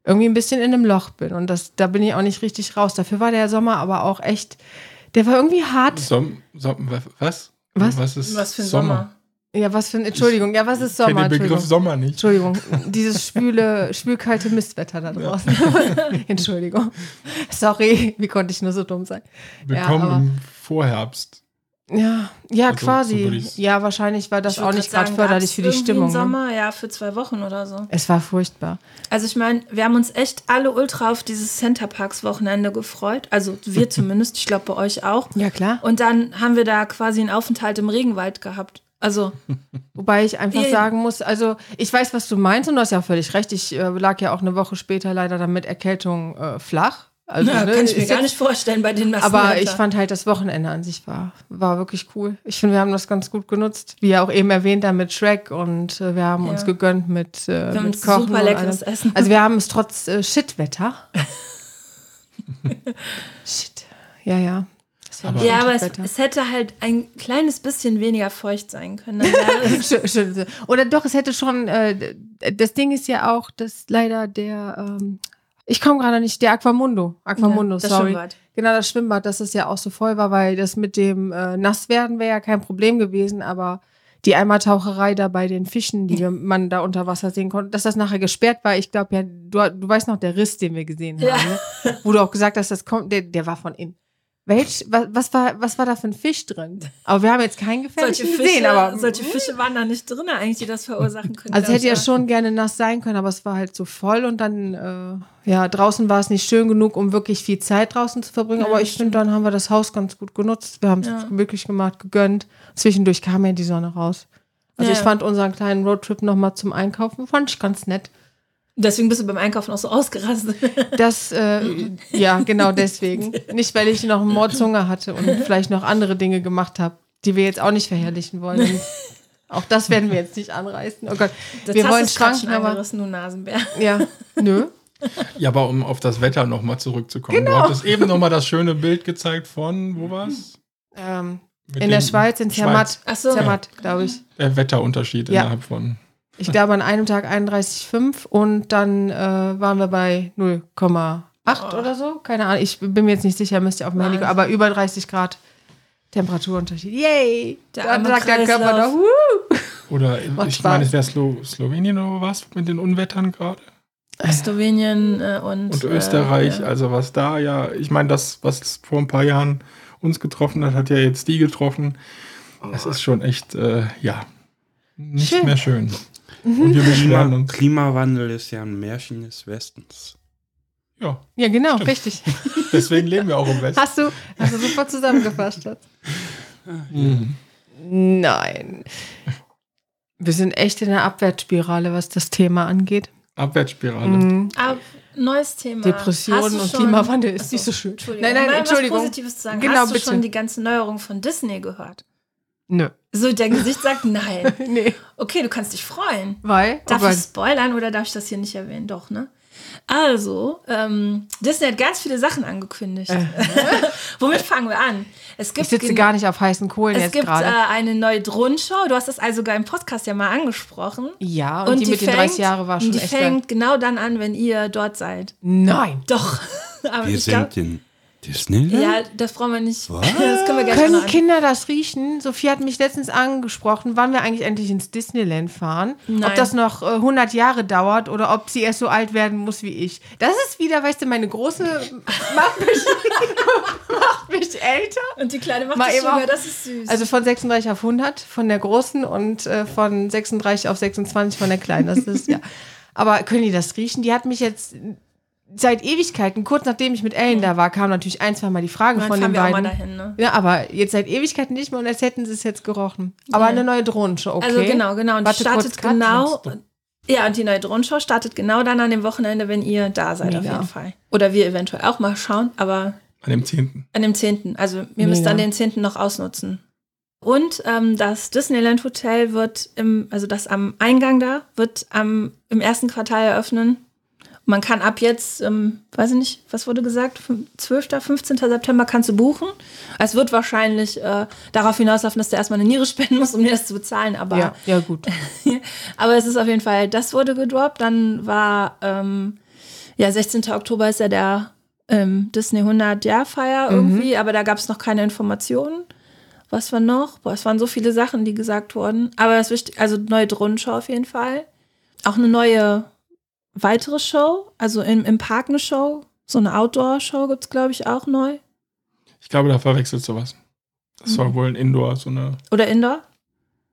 irgendwie ein bisschen in einem Loch bin und das, da bin ich auch nicht richtig raus. Dafür war der Sommer aber auch echt, der war irgendwie hart. Som, Som, was? Was? Was ist was für ein Sommer. Ja, was für ein, Entschuldigung, ja, was ist Ich kenne Sommer? den Begriff Entschuldigung. Sommer nicht. Entschuldigung, dieses schwüle, schwülkalte Mistwetter da draußen. Entschuldigung. Sorry, wie konnte ich nur so dumm sein? Wir Ja, im Vorherbst. Ja, ja, Also, so quasi. ich's- ja, wahrscheinlich war das Ich auch nicht gerade förderlich für die Stimmung. Im Ne? Sommer, ja, für zwei Wochen oder so. Es war furchtbar. Also ich meine, wir haben uns echt alle ultra auf dieses Centerparks-Wochenende gefreut. Also wir zumindest, ich glaube bei euch auch. Ja, klar. Und dann haben wir da quasi einen Aufenthalt im Regenwald gehabt. Also, Wobei ich einfach sagen muss, also ich weiß, was du meinst und du hast ja völlig recht. Ich äh, lag ja auch eine Woche später leider dann mit Erkältung äh, flach. Also, na, ne, kann ich mir ist gar jetzt- nicht vorstellen bei den nassen Aber ich fand halt das Wochenende an sich war, war wirklich cool. Ich finde, wir haben das ganz gut genutzt. Wie ja auch eben erwähnt, da mit Shrek und äh, wir haben Ja. uns gegönnt mit, äh, wir haben mit Kochen. super leckeres. Essen. Also wir haben es trotz äh, Shitwetter. Shit. Ja, ja. Aber- ja, aber es, es hätte halt ein kleines bisschen weniger feucht sein können. Oder doch, es hätte schon, äh, das Ding ist ja auch, dass leider der, ähm, ich komme gerade nicht, der Aquamundo, Aquamundo, Ja, das sorry. Schwimmbad. Genau, das Schwimmbad, dass es ja auch so voll war, weil das mit dem äh, Nasswerden wäre ja kein Problem gewesen, aber die Eimertaucherei da bei den Fischen, die wir, man da unter Wasser sehen konnte, dass das nachher gesperrt war, ich glaube ja, du, du weißt noch, der Riss, den wir gesehen haben, Ja. ne? wo du auch gesagt hast, das kommt, der, der war von innen. Welch, was, was, war, was war da für ein Fisch drin? Aber wir haben jetzt keinen Solche gefährlichen Fische, gesehen, aber solche Fische waren da nicht drin, eigentlich, die das verursachen können. also es hätte ja schon gerne nass sein können, aber es war halt so voll und dann, äh, ja, draußen war es nicht schön genug, um wirklich viel Zeit draußen zu verbringen. Ja, aber ich finde, dann haben wir das Haus ganz gut genutzt. Wir haben es Ja. wirklich gemacht, gegönnt. Zwischendurch kam ja die Sonne raus. Also Ja, ich fand unseren kleinen Roadtrip nochmal zum Einkaufen, fand ich ganz nett. Deswegen bist du beim Einkaufen auch so ausgerastet. Das, äh, ja, genau deswegen. Nicht, weil ich noch einen Mordshunger hatte und vielleicht noch andere Dinge gemacht habe, die wir jetzt auch nicht verherrlichen wollen. Auch das werden wir jetzt nicht anreißen. Oh Gott, Das wir hast wollen schon aber du Nasenbär. ja, nö. Ja, aber um auf das Wetter nochmal zurückzukommen. Genau. Du hattest eben nochmal das schöne Bild gezeigt von, wo war's? Ähm, in der Schweiz, in Zermatt. Ach so. Zermatt, glaube ich. Der Wetterunterschied Ja. innerhalb von. Ich glaube an einem Tag 31,5 und dann äh, waren wir bei 0,8 Oh. oder so. Keine Ahnung, ich bin mir jetzt nicht sicher, müsst ihr auf dem Handy aber über 30 Grad Temperaturunterschied. Yay! Der Dann sagt der Körper noch, Wuh! Oder Macht ich meine, es wäre Slo Slowenien oder was mit den Unwettern gerade? Slowenien äh, und, Und Österreich, Äh, ja. also was da ja, ich meine, das, was vor ein paar Jahren uns getroffen hat, hat ja jetzt die getroffen. Das ist schon echt, äh, ja, nicht Schön. mehr schön. Und wir beschweren Klima, uns. Klimawandel ist ja ein Märchen des Westens. Ja, Ja, genau, Stimmt. richtig. deswegen leben wir auch im Westen. Hast du, hast du super zusammengefasst. Schatz. Mhm. Nein. Wir sind echt in der Abwärtsspirale, was das Thema angeht. Abwärtsspirale. Mhm. Aber neues Thema. Depressionen und Klimawandel ist Achso, nicht so schön. Entschuldigung. Nein, nein, mal Entschuldigung. Was Positives zu sagen. Genau, Hast du bitte. schon die ganzen Neuerungen von Disney gehört? Nö. So, dein Gesicht sagt nein. Nee. Okay, du kannst dich freuen. Weil? Darf oh ich spoilern oder darf ich das hier nicht erwähnen? Doch, ne? Also, ähm, Disney hat ganz viele Sachen angekündigt. Womit fangen wir an? Es ich gibt sitze gen- gar nicht auf heißen Kohlen es jetzt gibt gerade. äh, eine neue Drohnenshow. Du hast das also sogar im Podcast ja mal angesprochen. ja, und, die, mit den 30 Jahren war schon die echt geil. fängt genau dann an, wenn ihr dort seid. Nein. Doch. Aber Wir ich glaub, sind in Disneyland? ja, das brauchen wir nicht. Was? Das können wir gleich Können. Kinder das riechen? Sophie hat mich letztens angesprochen, wann wir eigentlich endlich ins Disneyland fahren. Nein. Ob das noch äh, 100 Jahre dauert oder ob sie erst so alt werden muss wie ich. Das ist wieder, weißt du, meine große macht mich, macht mich älter. Und die Kleine macht Mal das eben jünger, auch- das ist süß. Also von 36 auf 100 von der großen und äh, von 36 auf 26 von der kleinen. Das ist ja. Aber können die das riechen? Die hat mich jetzt seit Ewigkeiten, kurz nachdem ich mit Ellen da war, kam natürlich ein, zwei Mal die Frage dann von fahren den wir auch mal beiden. dahin, ne? Ja, aber jetzt seit Ewigkeiten nicht mehr und als hätten sie es jetzt gerochen. Aber Ja. eine neue Drohnenshow, okay. Also genau, genau. Und die Warte, kurz, startet Cut. genau. Ja, und die neue Drohnenshow startet genau dann an dem Wochenende, wenn ihr da seid, auf Mega. jeden Fall. Oder wir eventuell auch mal schauen, aber An dem 10. an dem 10. Also wir müssen Mega. dann den 10. noch ausnutzen. Und ähm, das Disneyland Hotel wird im, also das am Eingang da, wird am, im ersten Quartal eröffnen. Man kann ab jetzt, ähm, weiß ich nicht, was wurde gesagt, fün- 12., 15. September kannst du buchen. Es wird wahrscheinlich äh, darauf hinauslaufen, dass du erstmal eine Niere spenden musst, um dir das zu bezahlen. Aber Ja, ja, gut. aber es ist auf jeden Fall, das wurde gedroppt. Dann war, ähm, ja, 16. Oktober ist ja der ähm, Disney 100 Jahr Feier irgendwie, aber da gab es noch keine Informationen. Was war noch? Boah, es waren so viele Sachen, die gesagt wurden. Aber das wichtig, also neue Drohnenshow auf jeden Fall. Auch eine neue weitere Show, also im, im Park eine Show. So eine Outdoor-Show gibt es, glaube ich, auch neu. Ich glaube, da verwechselst du was. Das soll wohl ein Indoor, so eine, Oder Indoor?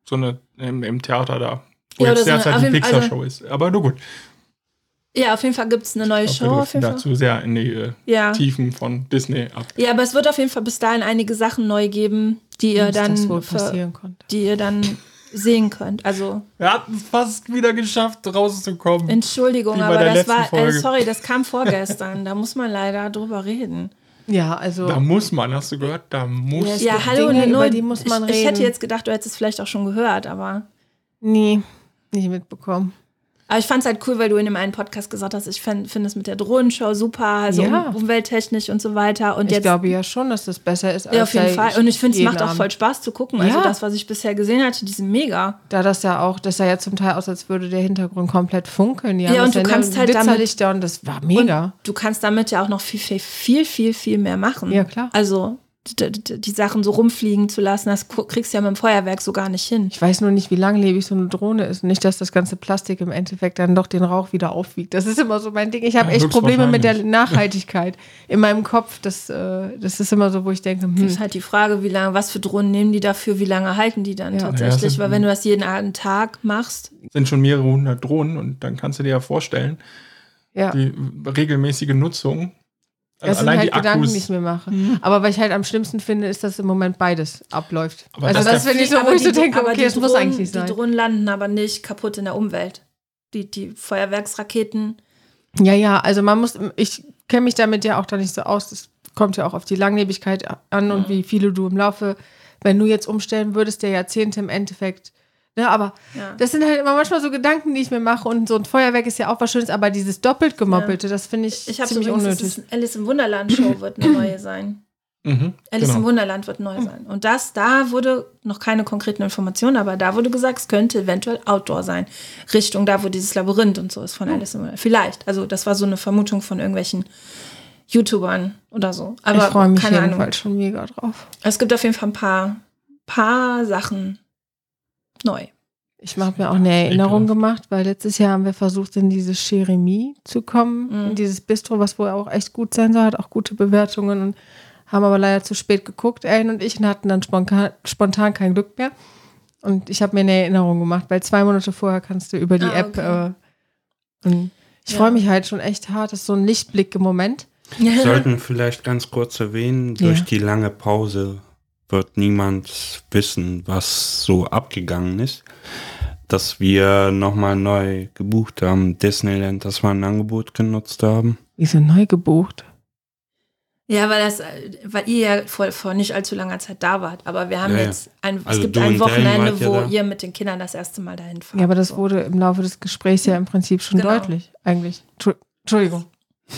so eine im, im Theater da. Wo Ja, jetzt so derzeit auf die Pixar-Show ist. Aber nur gut. Ja, auf jeden Fall gibt es eine neue Ich Show. glaube, wir Auf driften jeden Fall. dazu sehr in die äh, Ja. Tiefen von Disney ab. ja, aber es wird auf jeden Fall bis dahin einige Sachen neu geben, die ihr Dass dann, das wohl für, die ihr dann sehen könnt. Also Wir hatten es fast wieder geschafft, rauszukommen. Entschuldigung, aber das war, äh, sorry, das kam vorgestern. da muss man leider drüber reden. Ja, also. Da muss man, hast du gehört? Da muss. Ja, gibt hallo, Dinge, eine über neue, die muss man ich, ich hätte reden. jetzt gedacht, du hättest es vielleicht auch schon gehört, aber, Nee, nicht mitbekommen. Aber ich fand es halt cool, weil du in dem einen Podcast gesagt hast, ich finde es mit der Drohnenshow super, also Ja. um, umwelttechnisch und so weiter. Und ich jetzt glaube ja schon, dass das besser ist. Ja, auf jeden Fall. Und ich finde, es macht auch voll Spaß zu gucken. Also Ja. das, was ich bisher gesehen hatte, die sind mega. Da das ja auch, das sah ja zum Teil aus, als würde der Hintergrund komplett funkeln. Ja, haben und du kannst halt damit- Blitzerlichter und das war mega. Du kannst damit ja auch noch viel, viel, viel, viel, viel mehr machen. Ja, klar. Also die, Sachen so rumfliegen zu lassen, das kriegst du ja mit dem Feuerwerk so gar nicht hin. ich weiß nur nicht, wie langlebig so eine Drohne ist. Nicht, dass das ganze Plastik im Endeffekt dann doch den Rauch wieder aufwiegt. Das ist immer so mein Ding. Ich habe Ja, echt Probleme mit der. Nachhaltigkeit in meinem Kopf. Das, äh, das ist immer so, wo ich denke, Das hm, ist halt die Frage, wie lange, was für Drohnen nehmen die dafür, wie lange halten die dann Ja. tatsächlich? Ja, Weil wenn du das jeden Tag machst, sind schon mehrere hundert Drohnen und dann kannst du dir ja vorstellen, ja. die regelmäßige Nutzung. Das Also sind allein halt die Gedanken, Akkus. die ich mir mache. Aber was ich halt am schlimmsten finde, ist, dass im Moment beides abläuft. Aber also das das, finde ich so, wo ich so denke, aber okay, das muss Drohnen- eigentlich nicht sein. Die Drohnen landen aber nicht kaputt in der Umwelt. Die, die Feuerwerksraketen. Ja, ja, also man muss, ich kenne mich damit ja auch da nicht so aus. Das kommt ja auch auf die Langlebigkeit an und wie viele du im Laufe, wenn du jetzt umstellen würdest, der Jahrzehnte im Endeffekt. Ne, aber Ja. das sind halt immer manchmal so Gedanken, die ich mir mache. Und so ein Feuerwerk ist ja auch was Schönes, aber dieses doppelt gemoppelte, das finde ich, Ich habe ziemlich übrigens, das unnötig. ist Alice im Wunderland Show wird eine neue sein. Mhm, Alice im genau. Wunderland wird neu sein. Und das, da wurde noch keine konkreten Informationen, aber da wurde gesagt, es könnte eventuell Outdoor sein. Richtung da, wo dieses Labyrinth und so ist von Alice im Wunderland. Vielleicht. Also, das war so eine Vermutung von irgendwelchen YouTubern oder so. Aber ich freue mich keine Ahnung. jedenfalls schon mega drauf. Es gibt auf jeden Fall ein paar, paar Sachen neu. Ich habe mir auch eine Erinnerung gemacht, weil letztes Jahr haben wir versucht, in dieses Cheremie zu kommen, Mhm. in dieses Bistro, was wohl auch echt gut sein soll, hat auch gute Bewertungen und haben aber leider zu spät geguckt, Ellen und ich, und hatten dann spontan, spontan kein Glück mehr. Und ich habe mir eine Erinnerung gemacht, weil zwei Monate vorher kannst du über die Ah, App. okay. Äh, und ich Ja. freue mich halt schon echt hart. Das ist so ein Lichtblick im Moment. Wir sollten vielleicht ganz kurz erwähnen, durch Ja. die lange Pause wird niemand wissen, was so abgegangen ist. Dass wir nochmal neu gebucht haben, Disneyland, dass wir ein Angebot genutzt haben. Wieso neu gebucht? Ja, weil das, weil ihr ja vor, vor nicht allzu langer Zeit da wart. Aber wir haben Ja, jetzt ein, Also es gibt ein Wochenende, ja wo ihr mit den Kindern das erste Mal dahin fahrt. Ja, aber das wurde im Laufe des Gesprächs ja im Prinzip schon Genau. deutlich, eigentlich. Entschu- Entschuldigung.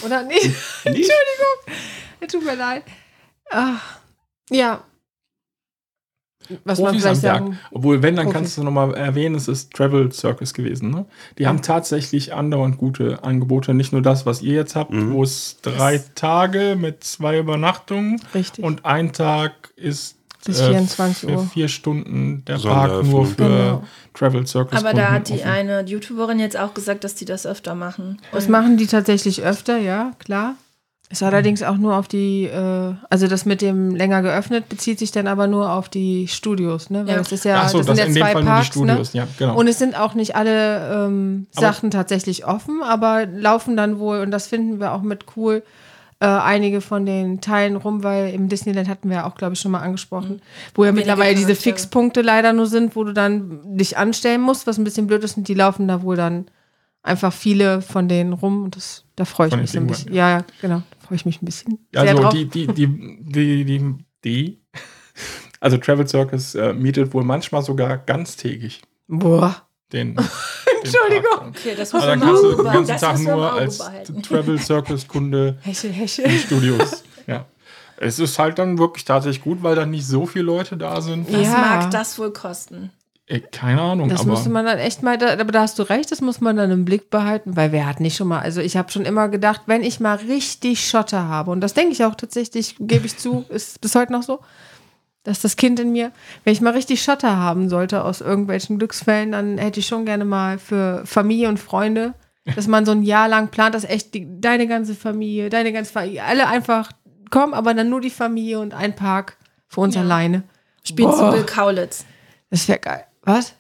Oder nicht? Entschuldigung. Tut mir leid. Ach, ja. Was man Profis vielleicht am Werk. sagen. Obwohl, wenn, dann Profis. kannst du nochmal erwähnen, es ist Travel Circus gewesen. Ne? Die haben tatsächlich andauernd gute Angebote. Nicht nur das, was ihr jetzt habt, Mhm. wo es drei Tage mit zwei Übernachtungen Richtig. und ein Tag ist Bis äh, 24 für Uhr. vier Stunden der Park nur für Genau. Travel Circus. Aber da hat die offen. eine YouTuberin jetzt auch gesagt, dass die das öfter machen. Das machen die tatsächlich öfter, ja, klar. Ist allerdings auch nur auf die, äh, also das mit dem länger geöffnet bezieht sich dann aber nur auf die Studios, ne? Weil Ja. das ist ja, Ach so, das das sind in ja dem zwei Fall Parks, Studios. ne? Ja, genau. Und es sind auch nicht alle ähm, Aber- Sachen tatsächlich offen, aber laufen dann wohl, und das finden wir auch mit cool, äh, einige von den Teilen rum, weil im Disneyland hatten wir ja auch, glaube ich, schon mal angesprochen, wo ja Wenige mittlerweile diese. Fixpunkte leider nur sind, wo du dann dich anstellen musst, was ein bisschen blöd ist, und die laufen da wohl dann einfach viele von denen rum und das, da freue ich Von mich so ein bisschen. Ja, ja, genau, freue ich mich ein bisschen. sehr Also drauf. die, die, die, die, die, die, also Travel Circus äh, mietet wohl manchmal sogar ganztägig Boah. den. den Entschuldigung. Park. Okay, das Also muss dann man kannst im du den ganzen das Tag nur als behalten. Travel Circus Kunde Hechel, hechel. in Studios. ja. Es ist halt dann wirklich tatsächlich gut, weil dann nicht so viele Leute da sind. Was Ja. mag das wohl kosten? Ey, keine Ahnung, Das aber müsste man dann echt mal, da, aber da hast du recht, das muss man dann im Blick behalten, weil wer hat nicht schon mal, also ich habe schon immer gedacht, wenn ich mal richtig Schotter habe, und das denke ich auch tatsächlich, gebe ich zu, ist bis heute noch so, dass das Kind in mir, wenn ich mal richtig Schotter haben sollte aus irgendwelchen Glücksfällen, dann hätte ich schon gerne mal für Familie und Freunde, dass man so ein Jahr lang plant, dass echt die, deine ganze Familie, deine ganze Familie, alle einfach kommen, aber dann nur die Familie und ein Park für uns Ja. alleine. Spielt zu Boah. Bill Kaulitz. Das wäre geil. Was?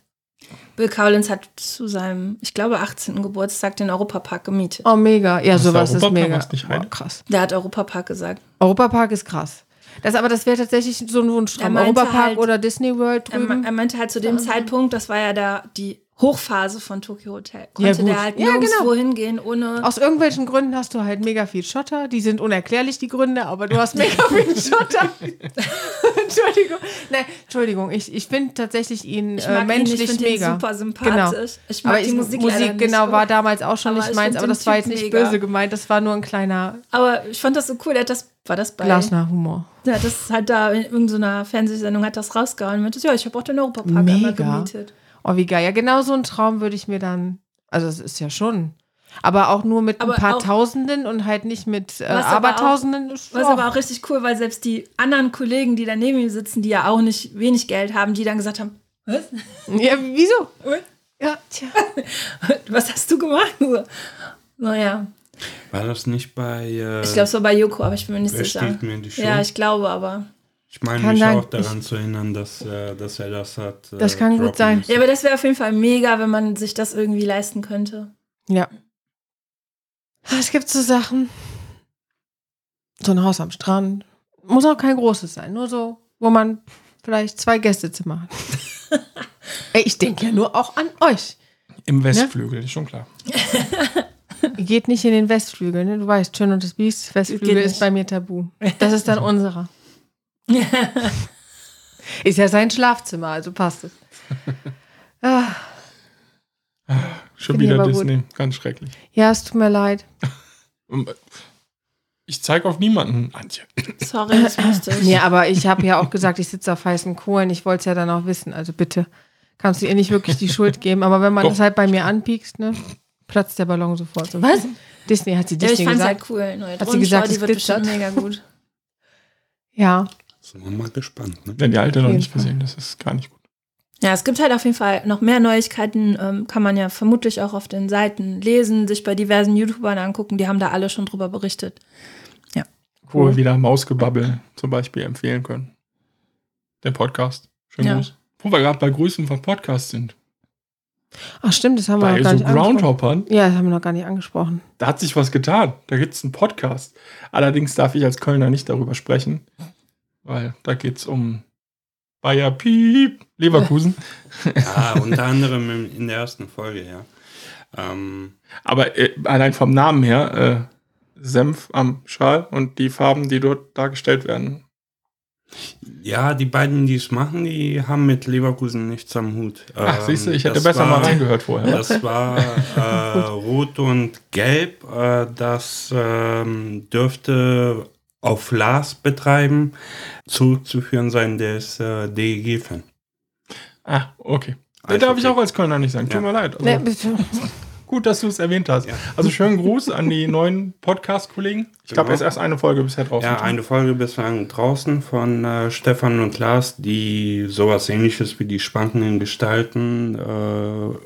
Bill Kaulitz hat zu seinem, ich glaube, 18. Geburtstag den Europapark gemietet. Oh, mega. Ja, Was ist sowas ist mega. Nicht Heide? krass. Der hat Europapark gesagt. Europapark ist krass. Das, aber das wäre tatsächlich so ein Wunschtraum. Er meinte Europapark halt- oder Disney World Er, drüben. er meinte halt zu dem Zeitpunkt, das war ja da die Hochphase von Tokyo Hotel. Ja, Konnte gut. der halt Ja, nirgendwo genau. hingehen, ohne. Aus irgendwelchen Gründen hast du halt mega viel Schotter. Die sind unerklärlich, die Gründe, aber du hast mega viel Schotter. Entschuldigung. Nein, Entschuldigung. Ich, ich finde tatsächlich ihn äh, mag ihn, menschlich ich finde ihn mega. super sympathisch. Ich mag aber die ich, Musik, Musik, genau war damals auch schon Aber nicht ich meins, aber das war jetzt nicht mega. böse gemeint. Das war nur ein kleiner Aber ich fand das so cool, der hat das, war das bei, Glasner Humor. hat das halt da in irgendeiner Fernsehsendung hat das rausgehauen und meinte, ja, ich habe auch den Europapark einmal Mega. gemietet. Oh, wie geil. Ja, genau so einen Traum würde ich mir dann. Also, es ist ja schon. Aber auch nur mit Aber ein paar auch- Tausenden und halt nicht mit äh, Abertausenden. ist Was aber auch richtig cool, weil selbst die anderen Kollegen, die da neben ihm sitzen, die ja auch nicht wenig Geld haben, die dann gesagt haben, was? Ja, wieso? Und? Ja, tja. Was hast du gemacht? So. Naja, War das nicht bei. Äh, ich glaube, es war bei Joko, aber ich bin mir nicht Wer sicher. mir die? Ja, ich glaube aber. Ich meine Kann mich sein. auch daran zu erinnern, dass, äh, dass er das hat. äh, Das kann gut sein. müssen. Ja, aber das wäre auf jeden Fall mega, wenn man sich das irgendwie leisten könnte. Ja. Es gibt so Sachen. So ein Haus am Strand. Muss auch kein großes sein. Nur so, wo man vielleicht zwei Gästezimmer hat. Ey, ich denke ja nur auch an euch. Im Westflügel, ist schon klar. Geht nicht in den Westflügel, ne? Du weißt, Schön und das Biest, Westflügel ist bei mir tabu. Das ist dann unserer. Ist ja sein Schlafzimmer, also passt es. Ah, Schon Finde ich wieder aber gut. Disney. Ganz schrecklich. ja, es tut mir leid. Ich zeige auf niemanden, Antje. Sorry, das musste ich. Ja, aber ich habe ja auch gesagt, ich sitze auf heißen Kohlen. Ich wollte es ja dann auch wissen. Also bitte, kannst du ihr nicht wirklich die Schuld geben. Aber wenn man Doch. das halt bei mir anpiekst, ne, platzt der Ballon sofort. So, was? Disney hat sie Ja, ich Disney fand's gesagt. halt cool. Neue Hat sie gesagt, die wird bestimmt mega gut. Ja, Sind wir mal gespannt. Ne? Wenn die alte noch nicht Fall. gesehen, das ist gar nicht gut. Ja, es gibt halt auf jeden Fall noch mehr Neuigkeiten. Ähm, kann man ja vermutlich auch auf den Seiten lesen, sich bei diversen YouTubern angucken. Die haben da alle schon drüber berichtet. Wo Cool. wir wieder Mausgebabbel zum Beispiel empfehlen können. Den Podcast. Schön Ja. groß. Wo wir gerade bei Grüßen von Podcasts sind. ach stimmt, das haben wir Bei noch gar so nicht angesprochen. Groundhoppern, Ja, das haben wir noch gar nicht angesprochen. da hat sich was getan. Da gibt es einen Podcast. Allerdings darf ich als Kölner nicht darüber sprechen, weil da geht es um Bayer Piep, Leverkusen. Ja, unter anderem in, der ersten Folge, ja. Ähm, Aber äh, allein vom Namen her, äh, Senf am Schal und die Farben, die dort dargestellt werden. ja, die beiden, die es machen, die haben mit Leverkusen nichts am Hut. Ach, Ähm, siehst du, ich hätte das besser war- mal reingehört vorher. Das war äh, rot und gelb. Äh, das ähm, dürfte auf Lars betreiben zurückzuführen sein, der ist äh, DEG-Fan. Ah, okay. Also, darf ich okay. auch als Kölner nicht sagen. Tut Ja. mir leid. Also, Ne, bitte. Gut, dass du es erwähnt hast. Ja. Also schönen Gruß an die neuen Podcast-Kollegen. Ich glaube, Genau. es ist erst eine Folge bisher draußen. Ja, eine Folge bislang draußen von äh, Stefan und Lars, die sowas ähnliches wie die schwankenden Gestalten äh,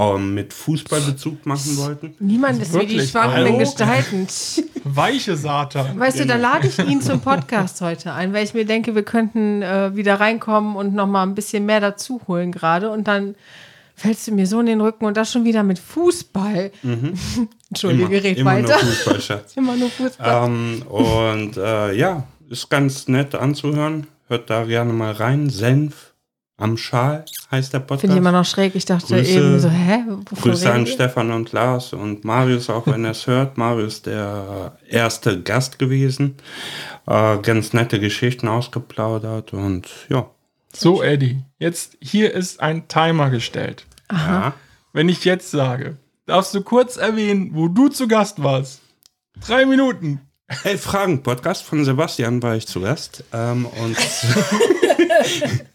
auch mit Fußballbezug machen wollten. Niemand ist wie die schwankenden? Gestalten. Weiche Satan. Weißt du, da lade ich ihn zum Podcast heute ein, weil ich mir denke, wir könnten äh, wieder reinkommen und noch mal ein bisschen mehr dazu holen gerade. Und dann fällst du mir so in den Rücken und das schon wieder mit Fußball. Entschuldige, red immer nur weiter. Fußball, Schatz. Immer nur Fußball. ähm, und äh, ja, ist ganz nett anzuhören. Hört da gerne mal rein. Senf am Schal heißt der Podcast. Finde ich immer noch schräg. Ich dachte Grüße- eben so, hä? Wovon Grüße an? Stefan und Lars und Marius, auch wenn er es hört. Marius ist der erste Gast gewesen. Äh, ganz nette Geschichten ausgeplaudert und ja. So, Eddie, jetzt hier ist ein Timer gestellt. ja. Wenn ich jetzt sage, darfst du kurz erwähnen, wo du zu Gast warst. Drei Minuten. Elf Fragen Podcast von Sebastian war ich zu Gast. Ähm, und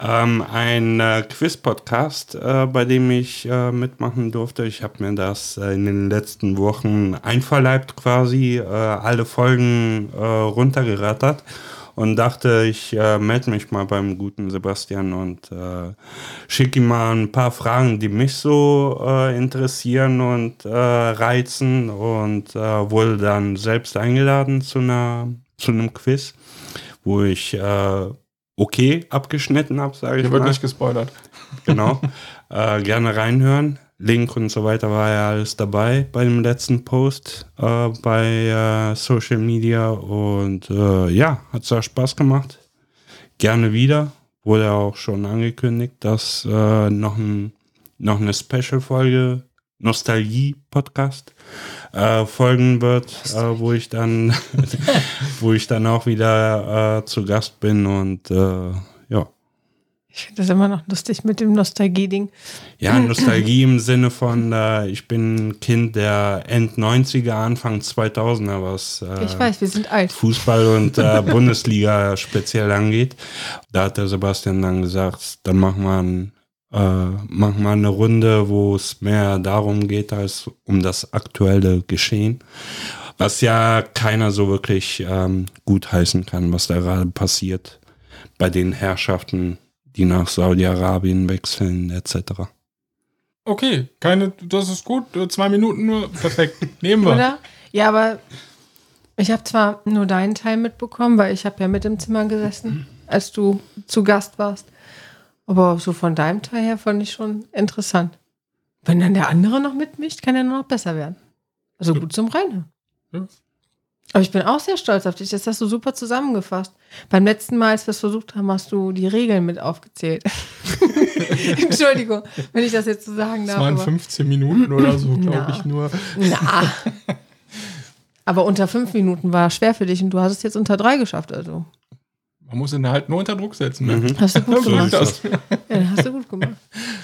ähm, ein äh, Quiz-Podcast, äh, bei dem ich äh, mitmachen durfte. Ich habe mir das äh, in den letzten Wochen einverleibt quasi, äh, alle Folgen äh, runtergerattert und dachte, ich melde mich mal beim guten Sebastian und schicke ihm mal ein paar Fragen, die mich so interessieren und reizen und wurde dann selbst eingeladen zu einer zu einem Quiz, wo ich okay abgeschnitten habe, sage ich Hier wird mal. nicht gespoilert. Genau. äh, gerne reinhören. Link und so weiter war ja alles dabei bei dem letzten Post äh, bei äh, Social Media. Und äh, ja, hat sehr Spaß gemacht. Gerne wieder. Wurde auch schon angekündigt, dass äh, noch, ein, noch eine Special-Folge Nostalgie-Podcast äh, folgen wird, äh, wo ich dann, wo ich dann auch wieder äh, zu Gast bin und äh, ja. Ich finde das immer noch lustig mit dem Nostalgie-Ding. Ja, Nostalgie im Sinne von, äh, ich bin Kind der End 90er, Anfang 2000er, was äh, Ich weiß, wir sind alt. Fußball und Bundesliga speziell angeht. Da hat der Sebastian dann gesagt, dann machen wir, ein, äh, machen wir eine Runde, wo es mehr darum geht, als um das aktuelle Geschehen. Was ja keiner so wirklich ähm, gut heißen kann, was da gerade passiert bei den Herrschaften, die nach Saudi-Arabien wechseln, etc. Okay, keine, das ist gut. Zwei Minuten nur. Perfekt. Nehmen wir. Oder? Ja, aber ich habe zwar nur deinen Teil mitbekommen, weil ich habe ja mit im Zimmer gesessen, als du zu Gast warst. Aber so von deinem Teil her fand ich schon interessant. Wenn dann der andere noch mitmischt, kann er nur noch besser werden. Also gut zum. Ja. Aber ich bin auch sehr stolz auf dich. Das hast du super zusammengefasst. Beim letzten Mal, als wir es versucht haben, hast du die Regeln mit aufgezählt. Entschuldigung, wenn ich das jetzt so sagen darf. waren aber- 15 Minuten oder so, glaube ich nur. Na. Aber unter fünf Minuten war schwer für dich und du hast es jetzt unter drei geschafft. Also Man muss ihn halt nur unter Druck setzen. Ne? Mhm. hast du gut So gemacht. das. Ja, hast du gut gemacht.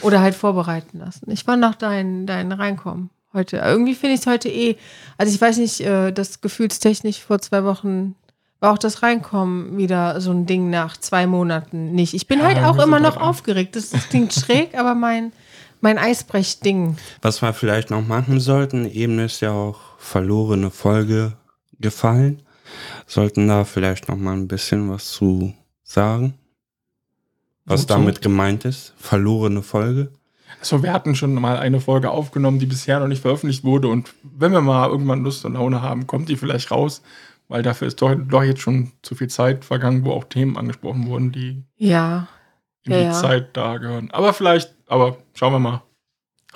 Oder halt vorbereiten lassen. Ich war nach dein, dein Reinkommen heute. Irgendwie finde ich es heute eh. Also ich weiß nicht, äh, das gefühlstechnisch vor zwei Wochen war auch das Reinkommen wieder so ein Ding nach zwei Monaten nicht. Ich bin Ja, halt auch immer noch dran. aufgeregt. Das, das klingt schräg, aber mein, mein Eisbrechding. Was wir vielleicht noch machen sollten, eben ist ja auch verlorene Folge gefallen. Sollten da vielleicht noch mal ein bisschen was zu sagen. Was Wozu? damit gemeint ist. Verlorene Folge. So, wir hatten schon mal eine Folge aufgenommen, die bisher noch nicht veröffentlicht wurde. Und wenn wir mal irgendwann Lust und Laune haben, kommt die vielleicht raus. Weil dafür ist doch, doch jetzt schon zu viel Zeit vergangen, wo auch Themen angesprochen wurden, die Ja. in Ja, die ja. Zeit da gehören. Aber vielleicht, aber schauen wir mal.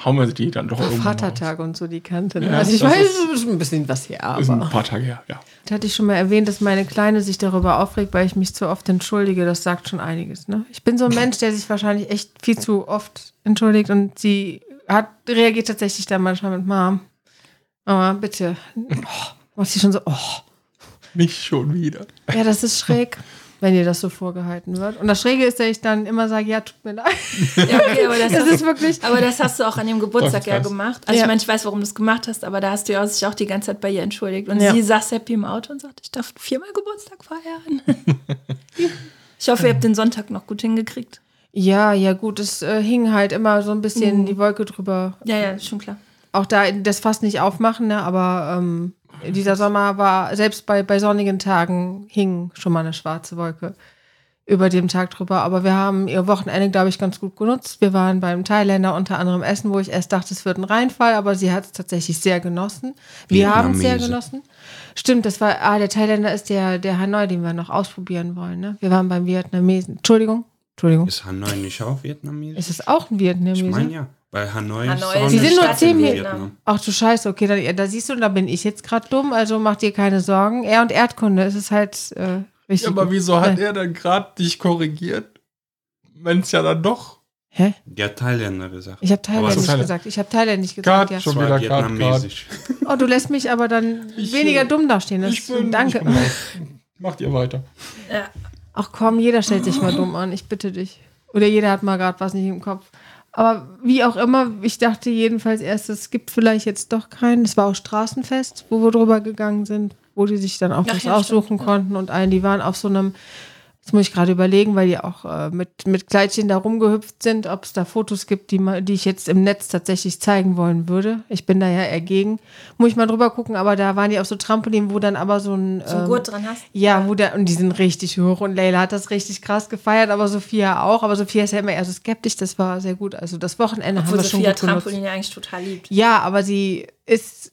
Hauen wir die dann doch irgendwann mal Vatertag und so die Kante. Ne? Ja, also ich das weiß, ist- es ist ein bisschen was her, raus. Ist ein aber. paar Tage her, ja. Da hatte ich schon mal erwähnt, dass meine Kleine sich darüber aufregt, weil ich mich zu oft entschuldige. Das sagt schon einiges. Ne? Ich bin so ein Mensch, der sich wahrscheinlich echt viel zu oft entschuldigt und sie hat, reagiert tatsächlich dann manchmal mit Mom. Mama, bitte. Oh, macht sie schon so, oh. Nicht schon wieder. Ja, das ist schräg, wenn ihr das so vorgehalten wird. Und das Schräge ist, dass ich dann immer sage, ja, tut mir leid. Ja, okay, aber das, Das hast, ist wirklich. aber das hast du auch an dem Geburtstag ja gemacht. Also Ja. ich meine, ich weiß, warum du es gemacht hast, aber da hast du ja sich auch die ganze Zeit bei ihr entschuldigt. Und Ja. sie saß happy im Auto und sagte, ich darf viermal Geburtstag feiern. ich hoffe, ihr habt den Sonntag noch gut hingekriegt. Ja, ja, gut, es äh, hing halt immer so ein bisschen die Wolke drüber. Ja, ja, schon klar. auch da das Fass nicht aufmachen, ne? aber ähm, dieser Sommer war, selbst bei, bei sonnigen Tagen hing schon mal eine schwarze Wolke über dem Tag drüber. Aber wir haben ihr Wochenende, glaube ich, ganz gut genutzt. Wir waren beim Thailänder unter anderem essen, wo ich erst dachte, es wird ein Reinfall, aber sie hat es tatsächlich sehr genossen. Wir haben es sehr genossen. Stimmt, das war, ah, der Thailänder ist der, der Hanoi, den wir noch ausprobieren wollen. Ne? Wir waren beim Vietnamesen. Entschuldigung, Entschuldigung. Ist Hanoi nicht auch vietnamesisch? Ist es auch ein Vietnamese? Ich meine ja. Weil Hanoi, Hanoi ist Sie sind nur zehn. Vietnam. Ach du Scheiße, okay, da, da siehst du, da bin ich jetzt gerade dumm, also mach dir keine Sorgen. Er und Erdkunde, es ist halt äh, richtig. Ja, aber gut. wieso hat er dann gerade dich korrigiert? Wenn es ja dann doch. Hä? Der Thailänder gesagt. Ich habe Thailändisch Thailand. gesagt. Ich habe Thailändisch gesagt, Grad ja. schon wieder vietnamesisch. Oh, du lässt mich aber dann Ich, weniger äh, dumm dastehen. Das Ich bin, danke. Ich bin. Macht ihr weiter. Ja. Ach komm, jeder stellt sich mal dumm an. Ich bitte dich. Oder jeder hat mal gerade was nicht im Kopf. Aber wie auch immer, ich dachte jedenfalls erst, es gibt vielleicht jetzt doch keinen. Es war auch Straßenfest, wo wir drüber gegangen sind, wo die sich dann auch Ach was ja, aussuchen stimmt, ja. konnten und allen, die waren auf so einem, jetzt muss ich gerade überlegen, weil die auch äh, mit, mit Kleidchen da rumgehüpft sind, ob es da Fotos gibt, die, mal, die ich jetzt im Netz tatsächlich zeigen wollen würde. Ich bin da ja eher gegen. Muss ich mal drüber gucken, aber da waren die auf so Trampolin, wo dann aber so ein. So einen ähm, Gurt dran hast. ja, wo der, und die sind richtig hoch und Leila hat das richtig krass gefeiert, aber Sophia auch. Aber Sophia ist ja immer eher so skeptisch, das war sehr gut. Also das Wochenende Obwohl haben wir schon Sophia gut genutzt. Trampolin ja eigentlich total liebt. Ja, aber sie ist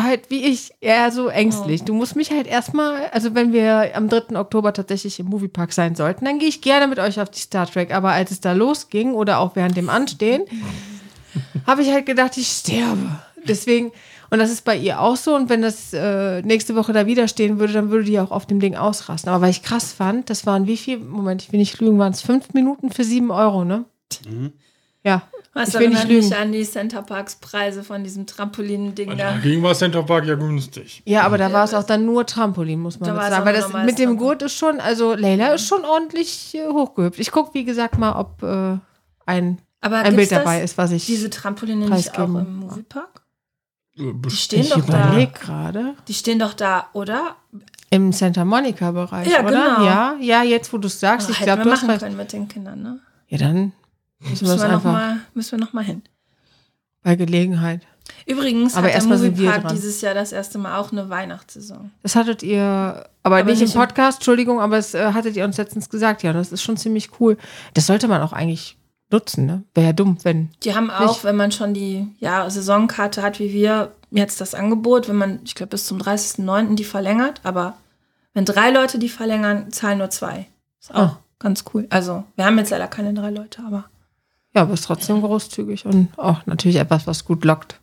halt wie ich eher so ängstlich. Du musst mich halt erstmal, also wenn wir am 3. Oktober tatsächlich im Moviepark sein sollten, dann gehe ich gerne mit euch auf die Star Trek. Aber als es da losging oder auch während dem Anstehen, habe ich halt gedacht, ich sterbe. Deswegen, und das ist bei ihr auch so. Und wenn das äh, nächste Woche da wieder stehen würde, dann würde die auch auf dem Ding ausrasten. Aber weil ich krass fand, das waren wie viel, Moment, ich will nicht lügen, waren es fünf Minuten für sieben Euro, ne? Ja. Was ich will nicht erinnert mich an die Center Parks Preise von diesem Trampolin-Ding da. Dagegen war Center Park ja günstig. Ja, aber da war es auch dann nur Trampolin, muss man Da sagen. nur das mit dem. Gurt ist schon, also Leila ist schon ordentlich äh, hochgehüpft. Ich gucke, wie gesagt, mal, ob äh, ein, Aber ein Bild dabei ist, was ich. Diese Trampoline nicht auch im Moviepark? Äh, Die stehen ich doch da. gerade. Die stehen doch da, oder? Im Santa Monica-Bereich, Ja, oder? genau. Ja, ja, jetzt, wo du es sagst, Oh, ich hätten glaube, wir du hast machen können mit den Kindern, ne? Ja, dann müssen wir Müssen wir, noch einfach mal, müssen wir noch mal hin. bei Gelegenheit. Übrigens Aber hat der Moviepark dieses Jahr das erste Mal auch eine Weihnachtssaison. Das hattet ihr, aber, Aber nicht, nicht im im- Podcast, Entschuldigung, aber das äh, hattet ihr uns letztens gesagt, ja, das ist schon ziemlich cool. Das sollte man auch eigentlich nutzen, ne? Wäre ja dumm, wenn. Die haben auch, Nicht? wenn man schon die ja, Saisonkarte hat, wie wir, jetzt das Angebot, wenn man, ich glaube, bis zum 30.09. die verlängert, aber wenn drei Leute die verlängern, zahlen nur zwei. Ist auch Ah. ganz cool. Also, wir haben jetzt leider keine drei Leute, aber Ja, aber ist trotzdem großzügig und auch natürlich etwas, was gut lockt.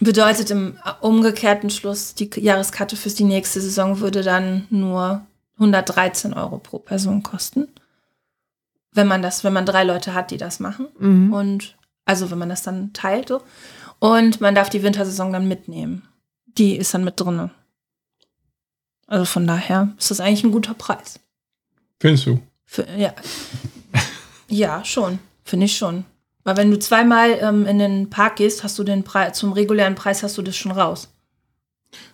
bedeutet im umgekehrten Schluss, die Jahreskarte für die nächste Saison würde dann nur 113 Euro pro Person kosten. Wenn man das, wenn man drei Leute hat, die das machen. Mhm. Und also wenn man das dann teilt so. Und man darf die Wintersaison dann mitnehmen. Die ist dann mit drinne. Also von daher ist das eigentlich ein guter Preis. Findest du? Für, ja. ja, schon. Finde ich schon. Weil wenn du zweimal ähm, in den Park gehst, hast du den Preis, zum regulären Preis hast du das schon raus.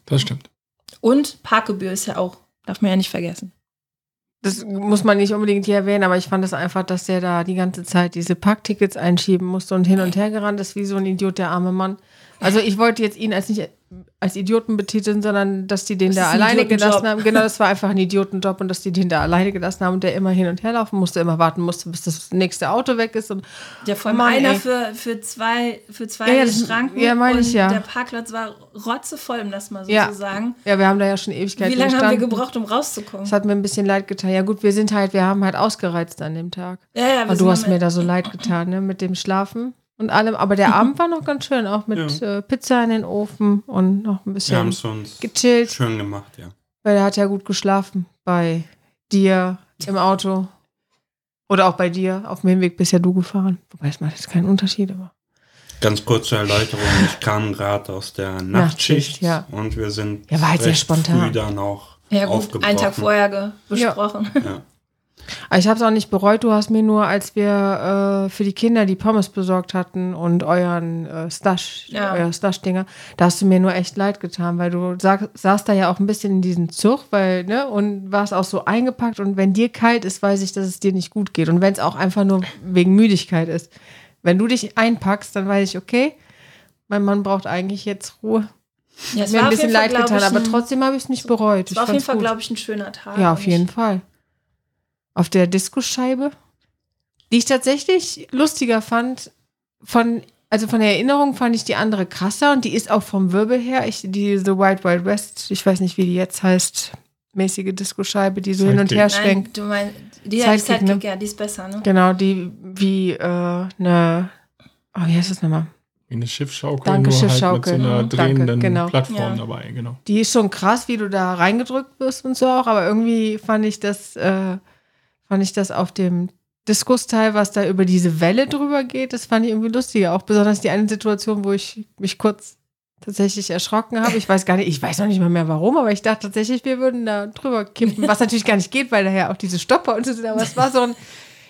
Das stimmt. Und Parkgebühr ist ja auch, darf man ja nicht vergessen. Das muss man nicht unbedingt hier erwähnen, aber ich fand es einfach, dass der da die ganze Zeit diese Parktickets einschieben musste und hin und her gerannt ist wie so ein Idiot, der arme Mann. Also ich wollte jetzt ihn als nicht als Idioten betiteln, sondern dass die den Das da alleine gelassen haben. Genau, das war einfach ein Idiotenjob und dass die den da alleine gelassen haben und der immer hin und her laufen musste, immer warten musste, bis das nächste Auto weg ist. Und Ja, vor allem Mann, einer ey. für, für zwei, für zwei Ja, das- Schranken. ja, meine ich ja. Der Parkplatz war rotzevoll, um das mal so Ja. zu sagen. ja, wir haben da ja schon Ewigkeiten Wie lange haben wir gebraucht, um rauszukommen? Das hat mir ein bisschen leid getan. Ja gut, wir sind halt, wir haben halt ausgereizt an dem Tag. Ja, ja, Aber du hast mir da so leid getan, ne, mit dem Schlafen und allem. Aber der Abend war noch ganz schön, auch mit äh, Pizza in den Ofen und noch ein Wir haben bisschen es uns gechillt, schön gemacht, ja. weil er hat ja gut geschlafen bei dir im Auto. Oder auch bei dir. Auf dem Hinweg bist ja du gefahren. Wobei, es macht jetzt keinen Unterschied, aber. Ganz kurze Erläuterung, ich kam gerade aus der Nachtschicht Nachtschicht, ja. und wir sind Ja, war halt sehr recht spontan. früh dann auch Ja, gut, aufgebrochen. einen Tag vorher ge besprochen. Ja. Aber ich habe es auch nicht bereut. Du hast mir nur, als wir äh, für die Kinder die Pommes besorgt hatten und euren äh, Stash, Ja. euer Stash-Dinger, da hast du mir nur echt leid getan, weil du sag, saßt da ja auch ein bisschen in diesem Zug, weil, ne, und warst auch so eingepackt und wenn dir kalt ist, weiß ich, dass es dir nicht gut geht. Und wenn es auch einfach nur wegen Müdigkeit ist. Wenn du dich einpackst, dann weiß ich, okay, mein Mann braucht eigentlich jetzt Ruhe. Ja, es mir war ein bisschen Fall, leid getan, aber trotzdem habe ich es nicht bereut. Es war auf jeden Fall, glaube ich, ein schöner Tag. Ja, auf jeden Fall. Auf der Diskoscheibe, die ich tatsächlich lustiger fand, von, also von der Erinnerung fand ich die andere krasser und die ist auch vom Wirbel her, ich, die The Wild Wild West, ich weiß nicht, wie die jetzt heißt, mäßige Diskoscheibe, die so hin und her Nein, schwenkt. du meinst, die, Sidekick, Sidekick, ne? ja, die ist besser, ne? Genau, die wie äh, eine, oh, wie heißt das nochmal? Wie eine Schiffschaukel, Danke, nur Schiffschaukel. halt mit so einer Mhm, drehenden danke, genau. Plattform Ja. dabei, genau. Die ist schon krass, wie du da reingedrückt wirst und so auch, aber irgendwie fand ich das, äh, fand ich das auf dem Diskusteil, was da über diese Welle drüber geht, das fand ich irgendwie lustiger. Auch besonders die eine Situation, wo ich mich kurz tatsächlich erschrocken habe. Ich weiß gar nicht, ich weiß noch nicht mal mehr warum, aber ich dachte tatsächlich, wir würden da drüber kippen, was natürlich gar nicht geht, weil da ja auch diese Stopper und so sind. Aber es war so ein,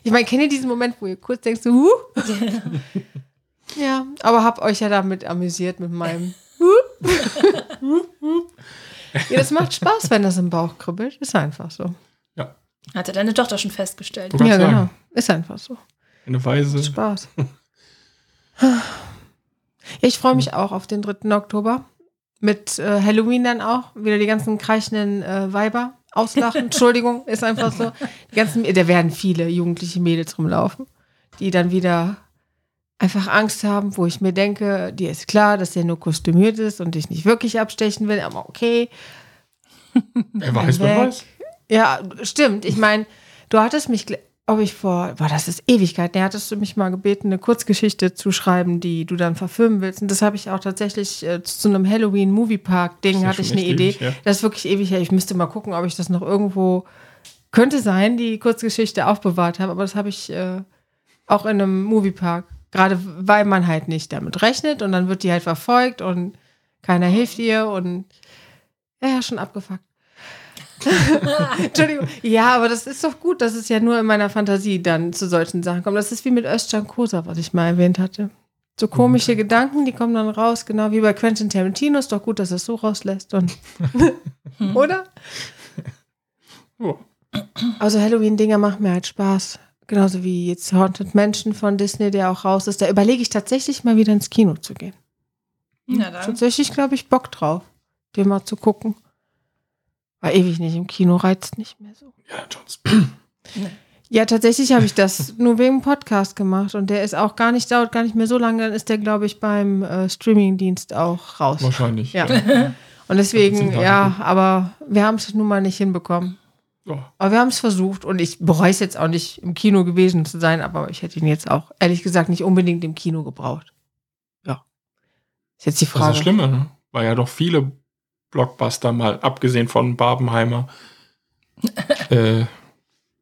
ich meine, kennt ihr diesen Moment, wo ihr kurz denkst, so, huh? Ja, aber hab euch ja damit amüsiert mit meinem. ja, das macht Spaß, wenn das im Bauch kribbelt. Ist einfach so. Hatte deine Tochter schon festgestellt. Ja, grad genau. sagen. Ist einfach so. eine Weise. Spaß. Ich freue mich auch auf den 3. Oktober. Mit äh, Halloween dann auch. Wieder die ganzen kreischenden äh, Weiber auslachen. Entschuldigung, ist einfach so. Die ganzen, da werden viele jugendliche Mädels rumlaufen, die dann wieder einfach Angst haben, wo ich mir denke, dir ist klar, dass der nur kostümiert ist und dich nicht wirklich abstechen will, aber okay. Wer weiß, wer weiß. Ja, stimmt. Ich meine, du hattest mich, ob ich vor, boah, das ist Ewigkeit, ne, hattest du mich mal gebeten, eine Kurzgeschichte zu schreiben, die du dann verfilmen willst. Und das habe ich auch tatsächlich äh, zu einem Halloween-Moviepark-Ding ja hatte ich eine Idee. ewig her. Das ist wirklich ewig her. Ich müsste mal gucken, ob ich das noch irgendwo, könnte sein, die Kurzgeschichte aufbewahrt habe, aber das habe ich äh, auch in einem Moviepark. Gerade weil man halt nicht damit rechnet und dann wird die halt verfolgt und keiner hilft ihr und ja, ja, schon abgefuckt. Entschuldigung. Ja, aber das ist doch gut, dass es ja nur in meiner Fantasie dann zu solchen Sachen kommt. Das ist wie mit Özcan Kosa, was ich mal erwähnt hatte. So komische Gedanken, die kommen dann raus, genau wie bei Quentin Tarantino. Ist doch gut, dass er es so rauslässt. Und Oder? Ja. Also Halloween-Dinger machen mir halt Spaß. Genauso wie jetzt Haunted Mansion von Disney, der auch raus ist. Da überlege ich tatsächlich mal wieder ins Kino zu gehen. Na dann. Tatsächlich, glaube ich, Bock drauf, den mal zu gucken. War ewig nicht im Kino, reizt nicht mehr so. Ja, Jones. Ja, tatsächlich habe ich das nur wegen dem Podcast gemacht und der ist auch gar nicht, dauert gar nicht mehr so lange, dann ist der, glaube ich, beim äh, Streamingdienst auch raus. Wahrscheinlich. Ja. Und deswegen, ja, aber wir haben es nun mal nicht hinbekommen. Ja. Aber wir haben es versucht und ich bereue es jetzt auch nicht, im Kino gewesen zu sein, aber ich hätte ihn jetzt auch, ehrlich gesagt, nicht unbedingt im Kino gebraucht. Ja. Ist jetzt die Das ist Frage. das Schlimme, ne? Weil ja doch viele Blockbuster mal, abgesehen von Barbenheimer, äh,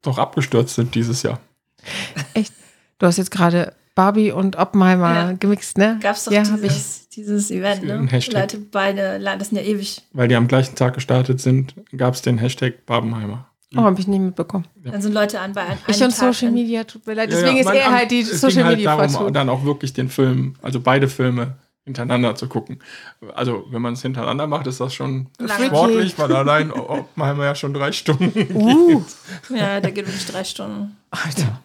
doch abgestürzt sind dieses Jahr. Du hast jetzt gerade Barbie und Oppenheimer Ja. gemixt, ne? Gab es doch ja, hab ich. dieses, dieses Event, ne? Leute, beide, das sind ja ewig. Weil die am gleichen Tag gestartet sind, gab es den Hashtag Barbenheimer. Oh, habe ich nicht mitbekommen. Dann sind Leute an bei einem Ich und Tag Social Media, tut mir leid. Ja, Deswegen ja, ist man- er am- halt die Social halt Media darum, Fraktion. dann auch wirklich den Film, also beide Filme hintereinander zu gucken. Also, wenn man es hintereinander macht, ist das schon Lange. sportlich, weil allein Oppenheimer ja schon drei Stunden Uh, Ja, der geht wirklich drei Stunden. Alter.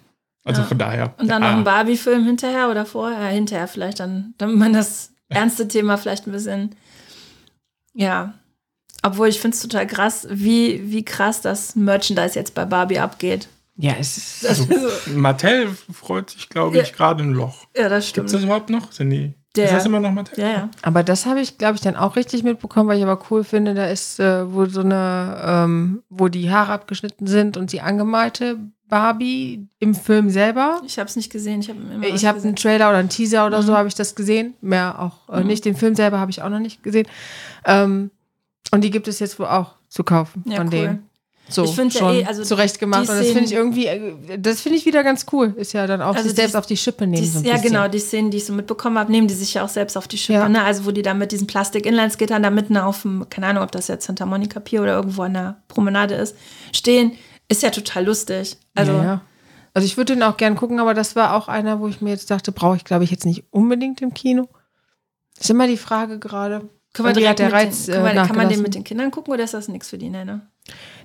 Also Ja. von daher. Und dann ja, noch ein Barbie-Film hinterher oder vorher? Hinterher vielleicht dann, damit man das ernste Thema vielleicht ein bisschen, ja. Obwohl ich finde es total krass, wie, wie krass das Merchandise jetzt bei Barbie abgeht. Ja, es ist. Also, Mattel freut sich, glaube ich, Ja. gerade ein Loch. Ja, das Gibt stimmt. es das überhaupt noch? Sind die, Der- ist das immer noch Mattel? ja, ja. Aber das habe ich, glaube ich, dann auch richtig mitbekommen, weil ich aber cool finde, da ist, äh, wo so eine, ähm, wo die Haare abgeschnitten sind und die angemalte Barbie im Film selber. Ich habe es nicht gesehen. Ich habe immer Ich habe einen Trailer oder einen Teaser oder so Mhm. habe ich das gesehen. Mehr auch äh, Mhm. nicht. Den Film selber habe ich auch noch nicht gesehen. Ähm, und die gibt es jetzt wohl auch zu kaufen Ja, von cool. denen. So, Ich finde ja schon eh, also zurecht gemacht. Und das finde ich irgendwie, äh, das finde ich wieder ganz cool. Ist ja dann auch Also sich selbst auf die Schippe nehmen. Die, so ja, genau, die Szenen, die ich so mitbekommen habe, nehmen die sich ja auch selbst auf die Schippe. Ja. Ne? Also, wo die da mit diesen Plastik-Inlineskater da mitten auf dem, keine Ahnung, ob das jetzt Santa Monica Pier oder irgendwo an der Promenade ist, stehen, ist ja total lustig. Also, ja. Also ich würde den auch gern gucken, aber das war auch einer, wo ich mir jetzt dachte, brauche ich, glaube ich, jetzt nicht unbedingt im Kino. Ist immer die Frage gerade. können wir direkt der Reiz, den, äh, kann man den mit den Kindern gucken oder ist das nichts für die, ne?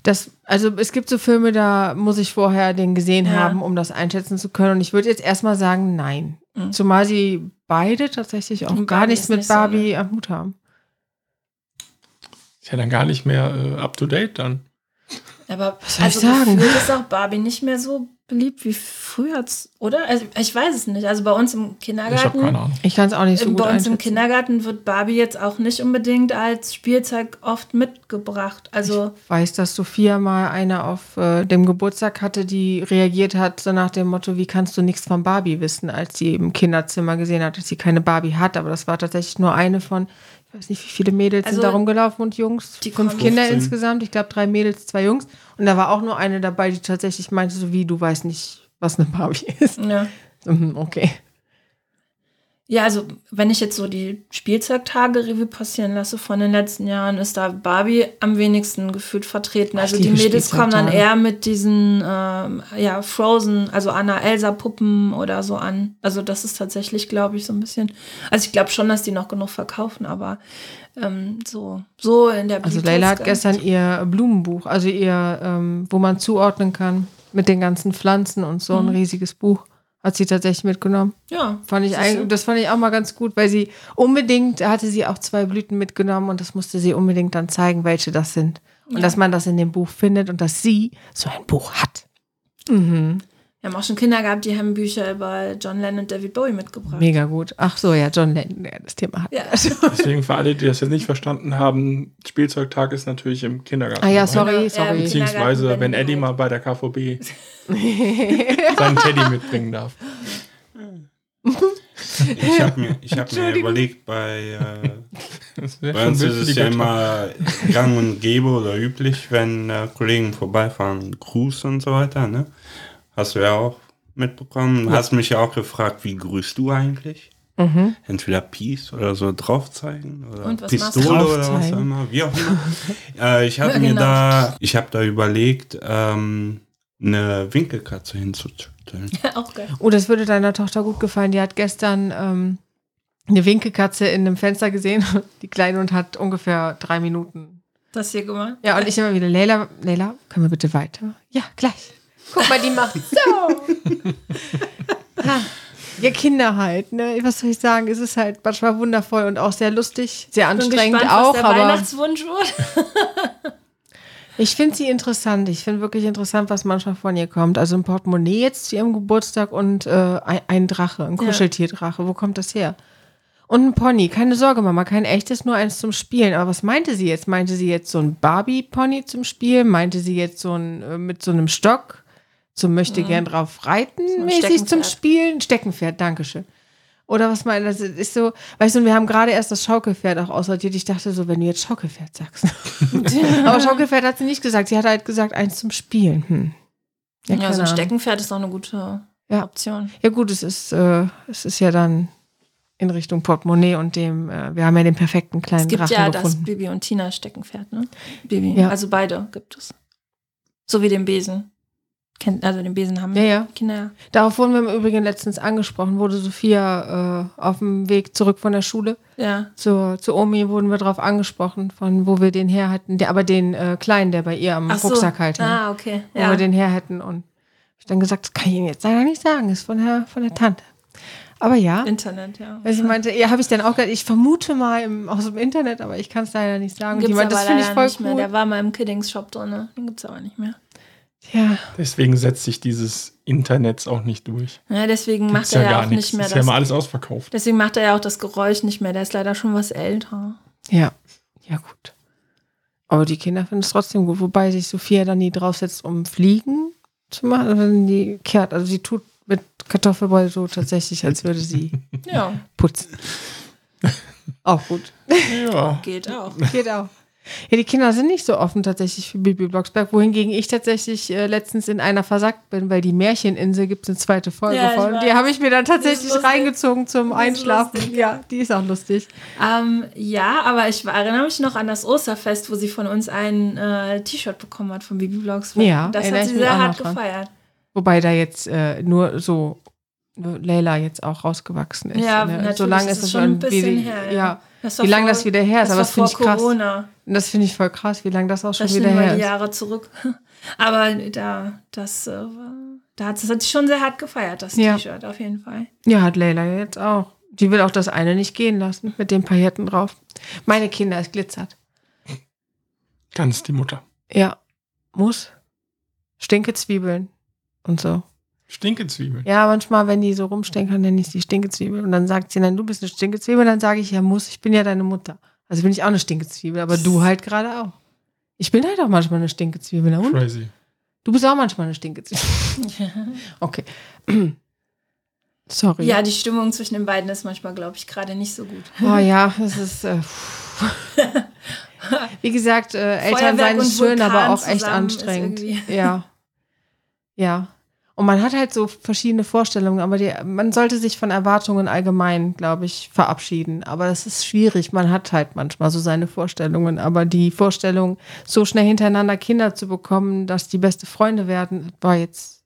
Das, also es gibt so Filme, da muss ich vorher den gesehen Ja. haben, um das einschätzen zu können. Und ich würde jetzt erstmal sagen, nein. Mhm. Zumal sie beide tatsächlich auch Und gar nichts mit nicht so, Barbie am Hut haben. Ist ja dann gar nicht mehr äh, up to date dann. Aber Was soll ich also sagen? gefühlt ist auch Barbie nicht mehr so beliebt wie früher, oder? Also, ich weiß es nicht. Also bei uns im Ich habe Kindergarten. keine Ahnung. Ich kann es auch nicht so gut Bei uns im. Kindergarten wird Barbie jetzt auch nicht unbedingt als Spielzeug oft mitgebracht. Also Ich weiß, dass Sophia mal eine auf äh, dem Geburtstag hatte, die reagiert hat, so nach dem Motto, wie kannst du nichts von Barbie wissen, als sie im Kinderzimmer gesehen hat, dass sie keine Barbie hat. Aber das war tatsächlich nur eine von, weiß nicht, wie viele Mädels Also, sind da rumgelaufen und Jungs. die Fünf kommen- Kinder 15. insgesamt. Ich glaube, drei Mädels, zwei Jungs. Und da war auch nur eine dabei, die tatsächlich meinte, so wie, du weißt nicht, was eine Barbie ist. ja. So, hm, okay. Ja, also wenn ich jetzt so die Spielzeugtage Revue passieren lasse von den letzten Jahren, ist da Barbie am wenigsten gefühlt vertreten. Ach, Also die Mädels kommen dann eher mit diesen ähm, ja Frozen, also Anna Elsa Puppen oder so an. Also das ist tatsächlich, glaube ich, so ein bisschen. Also ich glaube schon, dass die noch genug verkaufen, aber ähm, so so in der Also Leila hat gestern ihr Blumenbuch, also ihr, ähm, wo man zuordnen kann, mit den ganzen Pflanzen und so Mhm. ein riesiges Buch, hat sie tatsächlich mitgenommen. ja Fand ich eigentlich, das fand ich auch mal ganz gut, weil sie unbedingt, hatte sie auch zwei Blüten mitgenommen und das musste sie unbedingt dann zeigen, welche das sind. Und Ja. dass man das in dem Buch findet und dass sie so ein Buch hat. Mhm. Wir haben auch schon Kinder gehabt, die haben Bücher über John Lennon und David Bowie mitgebracht. Mega gut. Ach so, ja, John Lennon, ja, das Thema hat. Ja. Deswegen für alle, die das jetzt nicht verstanden haben, Spielzeugtag ist natürlich im Kindergarten. Ah ja, dabei. sorry, Ja, sorry. Beziehungsweise, wenn wenn Eddie du- mal bei der KVB seinen Teddy mitbringen darf. Ich habe mir, ich hab mir überlegt, bei, äh, bei uns ist es ja immer gang und gäbe oder üblich, wenn äh, Kollegen vorbeifahren, Gruß und so weiter. Ne? Hast du ja auch mitbekommen. Hast mich ja auch gefragt, wie grüßt du eigentlich? Mhm. Entweder Peace oder so drauf zeigen oder Und was machst du? Pistole oder was auch immer, wie auch immer. äh, ich habe Ja, mir genau. da, ich habe da überlegt, ähm, eine Winkelkatze hinzustellen. auch geil. Oh, das würde deiner Tochter gut gefallen. Die hat gestern ähm, eine Winkelkatze in einem Fenster gesehen, die kleine und hat ungefähr drei Minuten. Das hier gemacht. Ja, und ich immer wieder, Leila, Leila, können wir bitte weiter? Ja, gleich. Guck mal, die macht so. ja, Kinder halt, ne? Was soll ich sagen? Es ist halt manchmal wundervoll und auch sehr lustig, sehr anstrengend gespannt, auch, was der aber Weihnachtswunsch wird. ich finde sie interessant. Ich finde wirklich interessant, was manchmal von ihr kommt. Also ein Portemonnaie jetzt zu ihrem Geburtstag und äh, ein, ein Drache, ein. Kuscheltierdrache. Wo kommt das her? Und ein Pony. Keine Sorge, Mama, kein echtes, nur eins zum Spielen. Aber was meinte sie jetzt? Meinte sie jetzt so ein Barbie-Pony zum Spielen? Meinte sie jetzt so ein äh, mit so einem Stock? Zum möchte gern drauf reiten ein mäßig zum. Spielen? Steckenpferd, Dankeschön. Oder was meint das? Ist so, weißt du, wir haben gerade erst das Schaukelpferd auch aussortiert. Ich dachte so, wenn du jetzt Schaukelpferd sagst. Aber Schaukelpferd hat sie nicht gesagt. Sie hat halt gesagt, eins zum Spielen. Hm. Ja, keine so ein Ahnung. Steckenpferd ist auch eine gute Ja. Option. Ja gut, es ist, äh, es ist ja dann in Richtung Portemonnaie und dem, äh, wir haben ja den perfekten kleinen Es gibt Drachen ja das gefunden. Bibi und Tina Steckenpferd, ne? Bibi. Ja. Also beide gibt es. So wie den Besen. Kennt, also den Besen haben Ja, ja. Kinder. Darauf wurden wir im Übrigen letztens angesprochen, wurde Sophia äh, auf dem Weg zurück von der Schule Ja. zur, zur Omi, wurden wir darauf angesprochen, von wo wir den her hatten, der, aber den äh, Kleinen, der bei ihr am Ach so. Rucksack halt hing, Ah, okay. wo Ja. wir den her hätten und ich dann gesagt, das kann ich Ihnen jetzt leider nicht sagen, ist von der, von der Tante. Aber ja, Internet, ja. weil sie meinte, ja, habe ich dann auch gedacht, ich vermute mal im, aus dem Internet, aber ich kann es leider nicht sagen. Und die Gibt's meinte, das finde ich voll nicht mehr. cool. Der war mal im Kiddings Shop drin, ne? Den gibt's aber nicht mehr. Ja, Deswegen setzt sich dieses Internet auch nicht durch. Ja, deswegen Gibt's macht er ja, gar auch nichts. nicht mehr Ist ja das. immer alles ausverkauft. deswegen macht er ja auch das Geräusch nicht mehr. Der ist leider schon was älter. ja, ja gut. Aber die Kinder finden es trotzdem gut, wobei sich Sophia dann nie draufsetzt, um Fliegen zu machen. Dann die kehrt, also sie tut mit Kartoffelbrei so tatsächlich, als würde sie Ja, putzen. Auch gut. Ja. geht auch. Geht auch. Ja, die Kinder sind nicht so offen tatsächlich für Bibi Blocksberg, wohingegen ich tatsächlich äh, letztens in einer versackt bin, weil die Märcheninsel gibt es eine zweite Folge Ja, von. Die habe ich mir dann tatsächlich reingezogen zum Einschlafen. lustig, ja, die ist auch lustig. Ähm, ja, aber ich erinnere mich noch an das Osterfest, wo sie von uns ein äh, T-Shirt bekommen hat von Bibi Blogs. Ja, das hat sie sehr hart gefeiert. Wobei da jetzt äh, nur so Leila jetzt auch rausgewachsen ist. Ja, ne? natürlich, So lange ist es schon ein bisschen her, ja. Ja, wie lange das wieder her ist, Das aber das finde ich krass. Corona. Das finde ich voll krass, wie lange das auch schon Rechnen wieder her die ist. Jahre zurück. Aber da, das, äh, da hat es hat sich schon sehr hart gefeiert, das Ja. T-Shirt, auf jeden Fall. Ja, hat Leila jetzt auch. Die will auch das eine nicht gehen lassen mit den Pailletten drauf. Meine Kinder, es glitzert. Ganz die Mutter. Ja, muss. Stinkezwiebeln und so. Stinkezwiebeln. Ja, manchmal, wenn die so rumstenkern, nenne ich sie Stinkezwiebel. Und dann sagt sie, nein, du bist eine Stinkezwiebel. Dann sage ich, ja, muss, ich bin ja deine Mutter. Also bin ich auch eine Stinkezwiebel, aber du halt gerade auch. Ich bin halt auch manchmal eine Stinkezwiebel. Na und? Crazy. Du bist auch manchmal eine Stinkezwiebel. Okay. Sorry. Ja, die Stimmung zwischen den beiden ist manchmal, glaube ich, gerade nicht so gut. Oh ja, das ist. Äh, Wie gesagt, äh, Eltern sein ist schön, Vulkan aber auch echt anstrengend. Ja. Ja. Und man hat halt so verschiedene Vorstellungen, aber die, man sollte sich von Erwartungen allgemein, glaube ich, verabschieden. Aber das ist schwierig. Man hat halt manchmal so seine Vorstellungen. Aber die Vorstellung, so schnell hintereinander Kinder zu bekommen, dass die beste Freunde werden, war jetzt.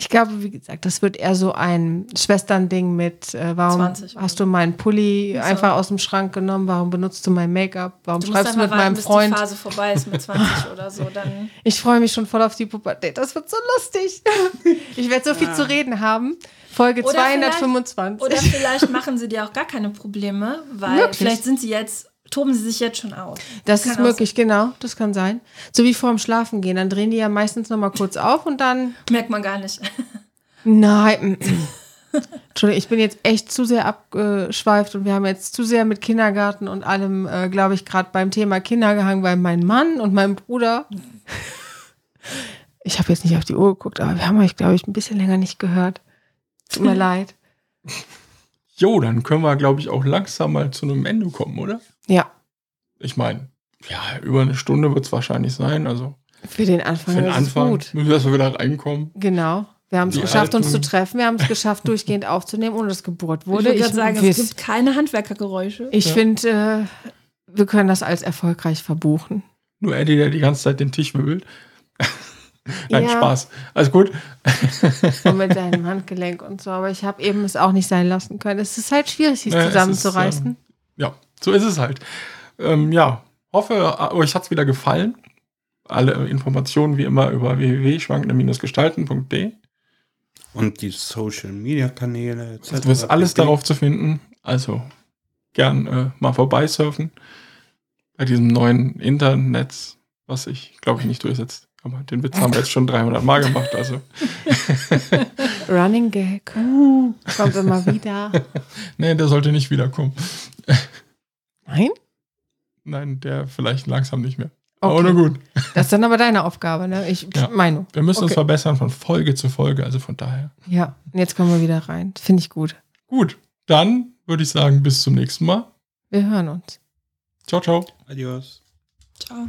Ich glaube, wie gesagt, das wird eher so ein Schwesternding mit, äh, warum 20 oder hast du meinen Pulli So. einfach aus dem Schrank genommen, warum benutzt du mein Make-up, warum Du schreibst du mit meinem warten, bis Freund? die Phase vorbei ist mit 20 oder so. Dann Ich freue mich schon voll auf die Pubertät. Das wird so lustig. Ich werde so viel zu reden haben. Folge Oder 225. Oder vielleicht machen sie dir auch gar keine Probleme, weil Wirklich? vielleicht sind sie jetzt toben sie sich jetzt schon aus. Das Kann ist möglich, genau. Das kann sein. So wie vorm Schlafen gehen. Dann drehen die ja meistens noch mal kurz auf und dann. Merkt man gar nicht. Nein. Entschuldigung, ich bin jetzt echt zu sehr abgeschweift und wir haben jetzt zu sehr mit Kindergarten und allem, äh, glaube ich, gerade beim Thema Kinder gehangen, weil mein Mann und mein Bruder. Ich habe jetzt nicht auf die Uhr geguckt, aber wir haben euch, glaube ich, ein bisschen länger nicht gehört. Tut mir leid. Jo, dann können wir, glaube ich, auch langsam mal zu einem Ende kommen, oder? Ja, Ich meine, ja, über eine Stunde wird es wahrscheinlich sein. Also für den Anfang für den ist es Anfang gut. müssen wir erstmal wieder reinkommen. Genau. Wir haben es geschafft, uns zu alten- treffen. Wir haben es geschafft, durchgehend aufzunehmen, ohne dass gebohrt Ich wurde. würde gerade sagen, es gibt keine Handwerkergeräusche. ich Ja. finde, äh, wir können das als erfolgreich verbuchen. Nur Eddie, der die ganze Zeit den Tisch wirbelt. Nein, Ja. Spaß. Alles gut. Und mit seinem Handgelenk und so. Aber ich habe eben es auch nicht sein lassen können. Es ist halt schwierig, sich Ja, es ist, zusammenzureißen. Ja, so ist es halt. Ähm, ja, hoffe, euch hat es wieder gefallen. Alle Informationen wie immer über www.schwankende-gestalten.de. Und die Social Media Kanäle etc. Du wirst alles darauf zu finden. Also gern äh, mal vorbeisurfen. Bei diesem neuen Internet, was sich, glaube ich, nicht durchsetzt. Aber den Witz haben wir jetzt schon 300 Mal gemacht. Also, Running Gag. Kommt immer wieder. nee, der sollte nicht wiederkommen. Nein? Nein, der vielleicht langsam nicht mehr. Okay. Aber na gut. Das ist dann aber deine Aufgabe, ne? Ich Ja. meine. Wir müssen uns Okay. verbessern von Folge zu Folge. Also von daher. Ja, und jetzt kommen wir wieder rein. Finde ich gut. Gut, dann würde ich sagen, bis zum nächsten Mal. Wir hören uns. Ciao, ciao. Adios. Ciao.